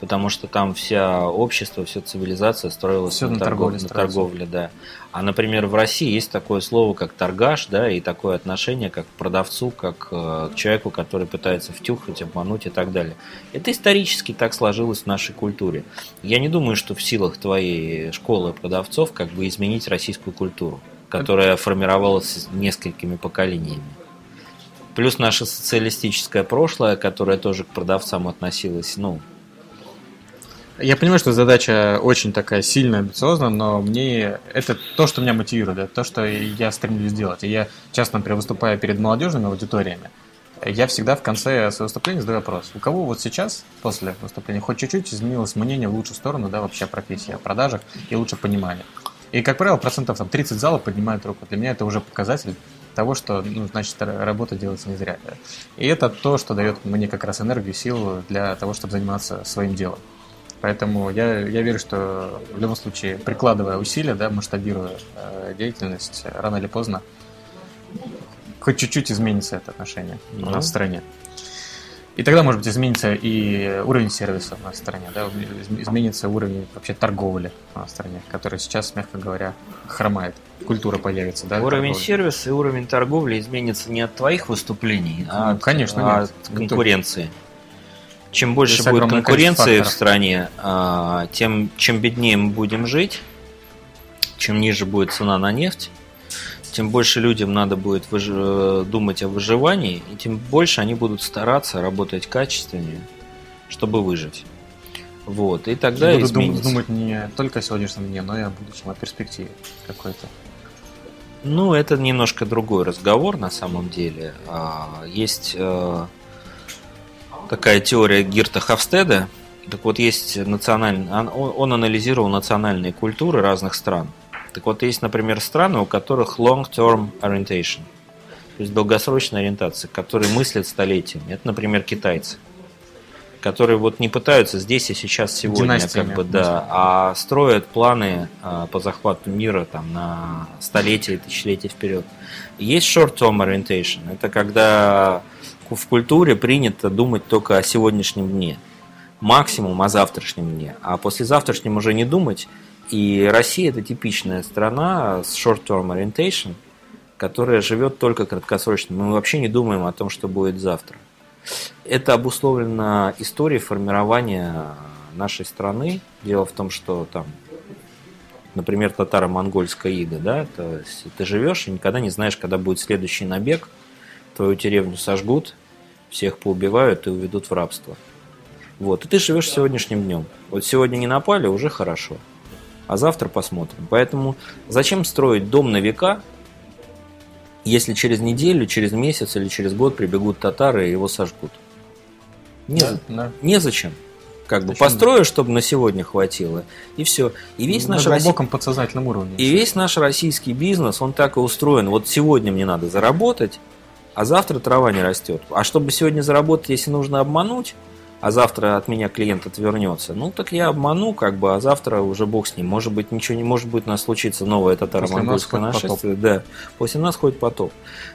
Потому что там вся общество, вся цивилизация строилась Все на, на, торговле, на торговле, да. А, например, в России есть такое слово, как торгаш, да, и такое отношение, как к продавцу, как э, к человеку, который пытается втюхать, обмануть и так далее. Это исторически так сложилось в нашей культуре. Я не думаю, что в силах твоей школы продавцов как бы изменить российскую культуру которая формировалась несколькими поколениями. Плюс наше социалистическое прошлое, которое тоже к продавцам относилось, ну... Я понимаю, что задача очень такая сильная, амбициозная, но мне это то, что меня мотивирует, это то, что я стремлюсь сделать. И я часто, например, выступая перед молодежными аудиториями, я всегда в конце своего выступления задаю вопрос. У кого вот сейчас, после выступления, хоть чуть-чуть изменилось мнение в лучшую сторону, да, вообще о профессии, о продажах и лучше понимание? И, как правило, процентов там 30 зала поднимают руку. Для меня это уже показатель того, что, ну, значит, работа делается не зря. И это то, что дает мне как раз энергию, силу для того, чтобы заниматься своим делом. Поэтому я, я верю, что в любом случае, прикладывая усилия, да, масштабируя э, деятельность, рано или поздно хоть чуть-чуть изменится это отношение ну, у нас в стране. И тогда, может быть, изменится и уровень сервиса на стране, да, изменится уровень вообще торговли на стране, который сейчас, мягко говоря, хромает. Культура появится, да? Уровень торговли. сервиса и уровень торговли изменится не от твоих выступлений, а ну, от, конечно, от конкуренции. Чем больше Здесь будет конкуренции в стране, а, тем чем беднее мы будем жить, чем ниже будет цена на нефть, тем больше людям надо будет выж... Э, думать о выживании, и тем больше они будут стараться работать качественнее, чтобы выжить. Вот, и тогда и изменится. думать не только о сегодняшнем дне, но и о будущем, о перспективе какой-то. Ну, это немножко другой разговор на самом деле. А, есть э, такая теория Гирта Хавстеда. Так вот, есть национальный... Он анализировал национальные культуры разных стран. Так вот, есть, например, страны, у которых long-term orientation, то есть долгосрочная ориентация, которые мыслят столетиями. Это, например, китайцы, которые вот не пытаются здесь и сейчас сегодня, как бы, да, а строят планы а, по захвату мира там на столетия и тысячелетия вперед. Есть short-term orientation, это когда в культуре принято думать только о сегодняшнем дне, максимум о завтрашнем дне, а после завтрашнем уже не думать – и Россия это типичная страна с short-term orientation, которая живет только краткосрочно. Мы вообще не думаем о том, что будет завтра. Это обусловлено историей формирования нашей страны. Дело в том, что там, например, татаро-монгольская ига, да, то есть ты живешь и никогда не знаешь, когда будет следующий набег, твою деревню сожгут, всех поубивают и уведут в рабство. Вот, и ты живешь сегодняшним днем. Вот сегодня не напали, уже хорошо а завтра посмотрим. Поэтому зачем строить дом на века, если через неделю, через месяц или через год прибегут татары и его сожгут? Не, да, да. Незачем. Как бы построю, чтобы на сегодня хватило, и все. И весь на наш глубоком Россий... подсознательном уровне. И весь наш российский бизнес, он так и устроен. Вот сегодня мне надо заработать, а завтра трава не растет. А чтобы сегодня заработать, если нужно обмануть, а завтра от меня клиент отвернется, ну так я обману, как бы, а завтра уже бог с ним. Может быть, ничего не может быть, у нас случится новое татаро-монгольское нашествие. Да, после нас ходит потоп.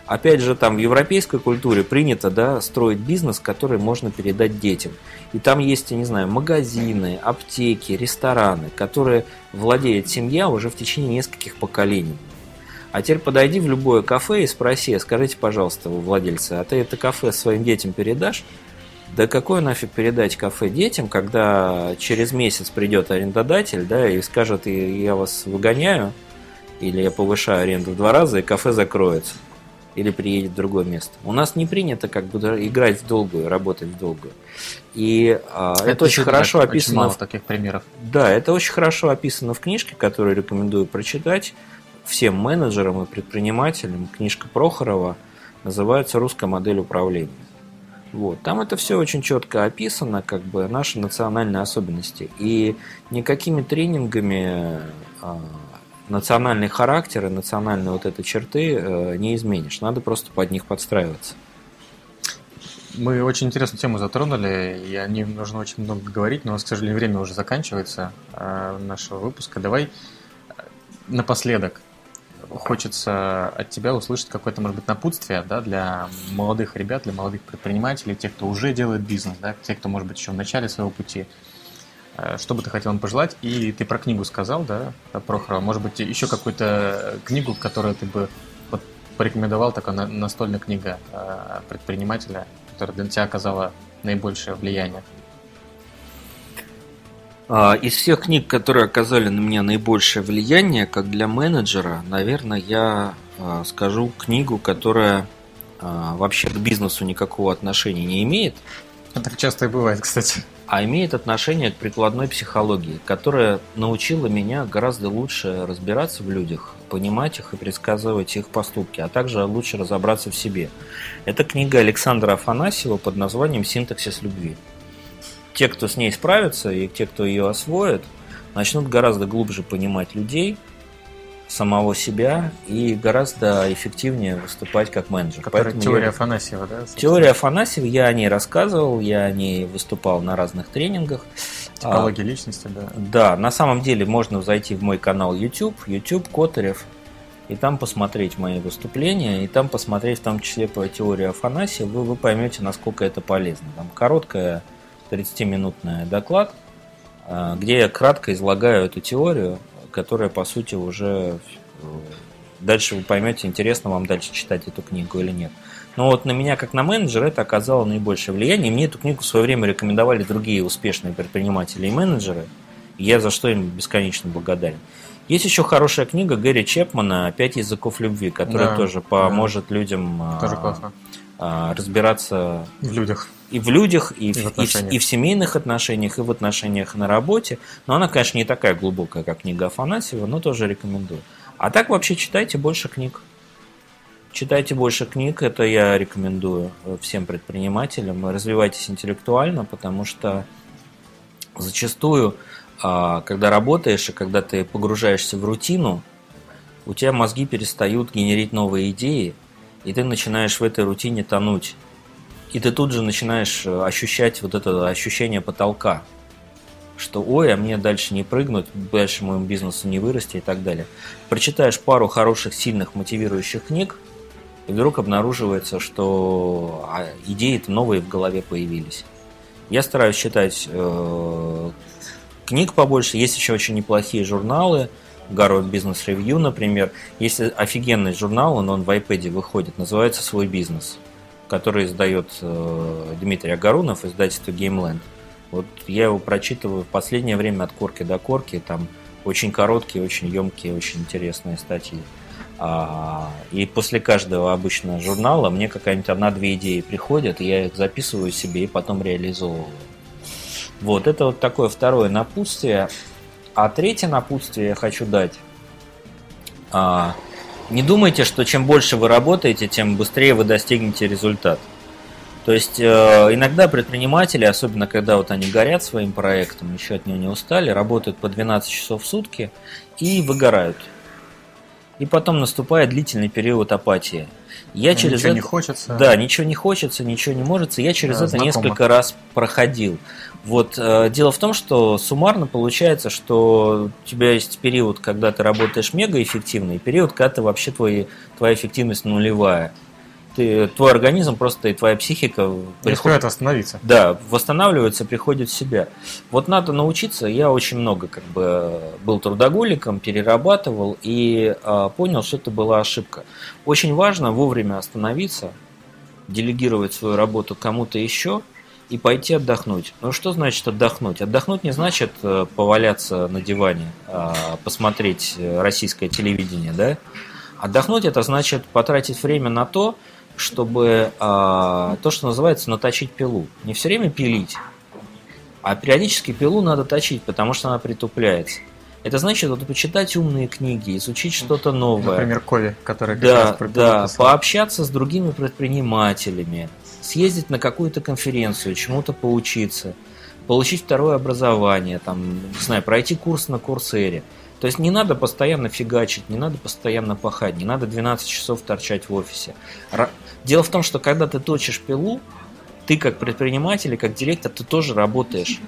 Опять же, там в европейской культуре принято да, строить бизнес, который можно передать детям. И там есть, я не знаю, магазины, аптеки, рестораны, которые владеет семья уже в течение нескольких поколений. А теперь подойди в любое кафе и спроси, скажите, пожалуйста, владельца, а ты это кафе своим детям передашь? Да какой нафиг передать кафе детям, когда через месяц придет арендодатель, да, и скажет, я вас выгоняю, или я повышаю аренду в два раза, и кафе закроется. Или приедет в другое место. У нас не принято как бы играть в долгую, работать в долгую. И а, это, это очень хорошо описано. Очень мало таких примеров. Да, это очень хорошо описано в книжке, которую рекомендую прочитать всем менеджерам и предпринимателям. Книжка Прохорова называется «Русская модель управления». Вот. Там это все очень четко описано, как бы наши национальные особенности. И никакими тренингами э, национальный характер и национальные вот эти черты э, не изменишь. Надо просто под них подстраиваться. Мы очень интересную тему затронули, и о ней нужно очень много говорить, но у к сожалению, время уже заканчивается э, нашего выпуска. Давай э, напоследок хочется от тебя услышать какое-то, может быть, напутствие да, для молодых ребят, для молодых предпринимателей, тех, кто уже делает бизнес, да, тех, кто, может быть, еще в начале своего пути. Э, что бы ты хотел им пожелать? И ты про книгу сказал, да, Прохорова. Может быть, еще какую-то книгу, которую ты бы вот порекомендовал, такая настольная книга э, предпринимателя, которая для тебя оказала наибольшее влияние? А, из всех книг, которые оказали на меня наибольшее влияние, как для менеджера, наверное, я а, скажу книгу, которая а, вообще к бизнесу никакого отношения не имеет. Так часто и бывает, кстати. А имеет отношение к прикладной психологии, которая научила меня гораздо лучше разбираться в людях, понимать их и предсказывать их поступки, а также лучше разобраться в себе. Это книга Александра Афанасьева под названием «Синтаксис любви» те, кто с ней справится, и те, кто ее освоит, начнут гораздо глубже понимать людей, самого себя и гораздо эффективнее выступать как менеджер. Которая теория я... Афанасьева, да? Собственно? Теория Афанасьева, я о ней рассказывал, я о ней выступал на разных тренингах. Типология а, личности, да. Да, на самом деле можно зайти в мой канал YouTube, YouTube Котарев, и там посмотреть мои выступления, и там посмотреть в том числе по теории Афанасия, вы, вы поймете, насколько это полезно. Там короткая 30-минутный доклад, а, где я кратко излагаю эту теорию, которая, по сути, уже э, дальше вы поймете, интересно вам дальше читать эту книгу или нет. Но вот на меня, как на менеджера, это оказало наибольшее влияние. мне эту книгу в свое время рекомендовали другие успешные предприниматели и менеджеры. И я за что им бесконечно благодарен. Есть еще хорошая книга Гэри Чепмана «Пять языков любви», которая да, тоже поможет да. людям тоже а, а, разбираться в людях. И в людях, и, и, в, и, в, и в семейных отношениях, и в отношениях на работе. Но она, конечно, не такая глубокая, как книга Афанасьева, но тоже рекомендую. А так вообще читайте больше книг. Читайте больше книг, это я рекомендую всем предпринимателям. Развивайтесь интеллектуально, потому что зачастую а когда работаешь и когда ты погружаешься в рутину, у тебя мозги перестают генерить новые идеи, и ты начинаешь в этой рутине тонуть. И ты тут же начинаешь э, ощущать вот это ощущение потолка, что ой, а мне дальше не прыгнуть, дальше моему бизнесу не вырасти и так далее. Прочитаешь пару хороших, сильных, мотивирующих книг, и вдруг обнаруживается, что а, идеи-то новые в голове появились. Я стараюсь читать э, книг побольше. Есть еще очень неплохие журналы. Гарвард Бизнес Ревью, например. Есть офигенный журнал, он, он в iPad выходит, называется «Свой бизнес», который издает э, Дмитрий Агарунов, издательство Gameland. Вот я его прочитываю в последнее время от корки до корки, там очень короткие, очень емкие, очень интересные статьи. А, и после каждого обычного журнала мне какая-нибудь одна-две идеи приходят, я их записываю себе и потом реализовываю. Вот, это вот такое второе напутствие. А третье напутствие я хочу дать. Не думайте, что чем больше вы работаете, тем быстрее вы достигнете результат. То есть э, иногда предприниматели, особенно когда вот они горят своим проектом, еще от него не устали, работают по 12 часов в сутки и выгорают. И потом наступает длительный период апатии. Я через ничего это... не хочется. Да, ничего не хочется, ничего не может. Я через да, это знакомо. несколько раз проходил. Вот э, дело в том, что суммарно получается, что у тебя есть период, когда ты работаешь мега эффективно, и период, когда ты вообще твои, твоя эффективность нулевая. Ты, твой организм просто и твоя психика приходит остановиться. Да, восстанавливается, приходит в себя. Вот надо научиться. Я очень много как бы был трудоголиком, перерабатывал и э, понял, что это была ошибка. Очень важно вовремя остановиться, делегировать свою работу кому-то еще – и пойти отдохнуть. Ну что значит отдохнуть? Отдохнуть не значит э, поваляться на диване, а посмотреть э, российское телевидение, да? Отдохнуть это значит потратить время на то, чтобы а, то, что называется, наточить пилу. Не все время пилить, а периодически пилу надо точить, потому что она притупляется. Это значит вот, почитать умные книги, изучить что-то новое. Например, Кови, который да, да, пообщаться с другими предпринимателями, съездить на какую-то конференцию, чему-то поучиться, получить второе образование, там, не знаю, пройти курс на Курсере. То есть не надо постоянно фигачить, не надо постоянно пахать, не надо 12 часов торчать в офисе. Дело в том, что когда ты точишь пилу, ты как предприниматель, как директор, ты тоже работаешь.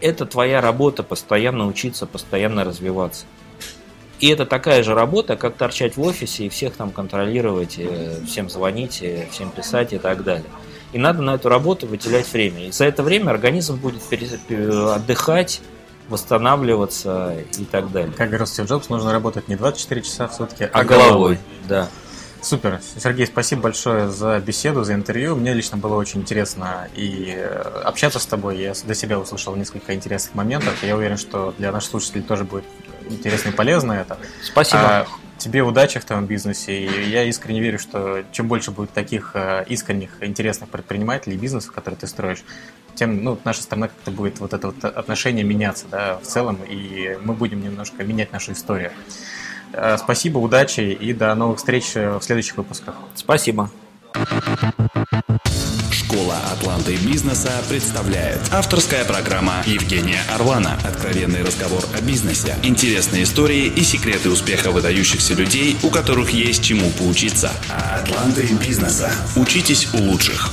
Это твоя работа, постоянно учиться, постоянно развиваться. И это такая же работа, как торчать в офисе и всех там контролировать, всем звонить, всем писать и так далее. И надо на эту работу выделять время. И за это время организм будет отдыхать, восстанавливаться и так далее. Как говорил Стив Джобс, нужно работать не 24 часа в сутки, а, а головой. головой. Да. Супер. Сергей, спасибо большое за беседу, за интервью. Мне лично было очень интересно и э, общаться с тобой. Я для себя услышал несколько интересных моментов. Я уверен, что для наших слушателей тоже будет интересно и полезно это. Спасибо. А, тебе удачи в твоем бизнесе. И я искренне верю, что чем больше будет таких э, искренних, интересных предпринимателей и бизнесов, которые ты строишь, тем ну, наша страна как-то будет вот это вот отношение меняться да, в целом, и мы будем немножко менять нашу историю. Э, спасибо, удачи и до новых встреч в следующих выпусках. Спасибо. Школа Атланты бизнеса представляет авторская программа Евгения Орлана. Откровенный разговор о бизнесе, интересные истории и секреты успеха выдающихся людей, у которых есть чему поучиться. Атланты бизнеса. Учитесь у лучших.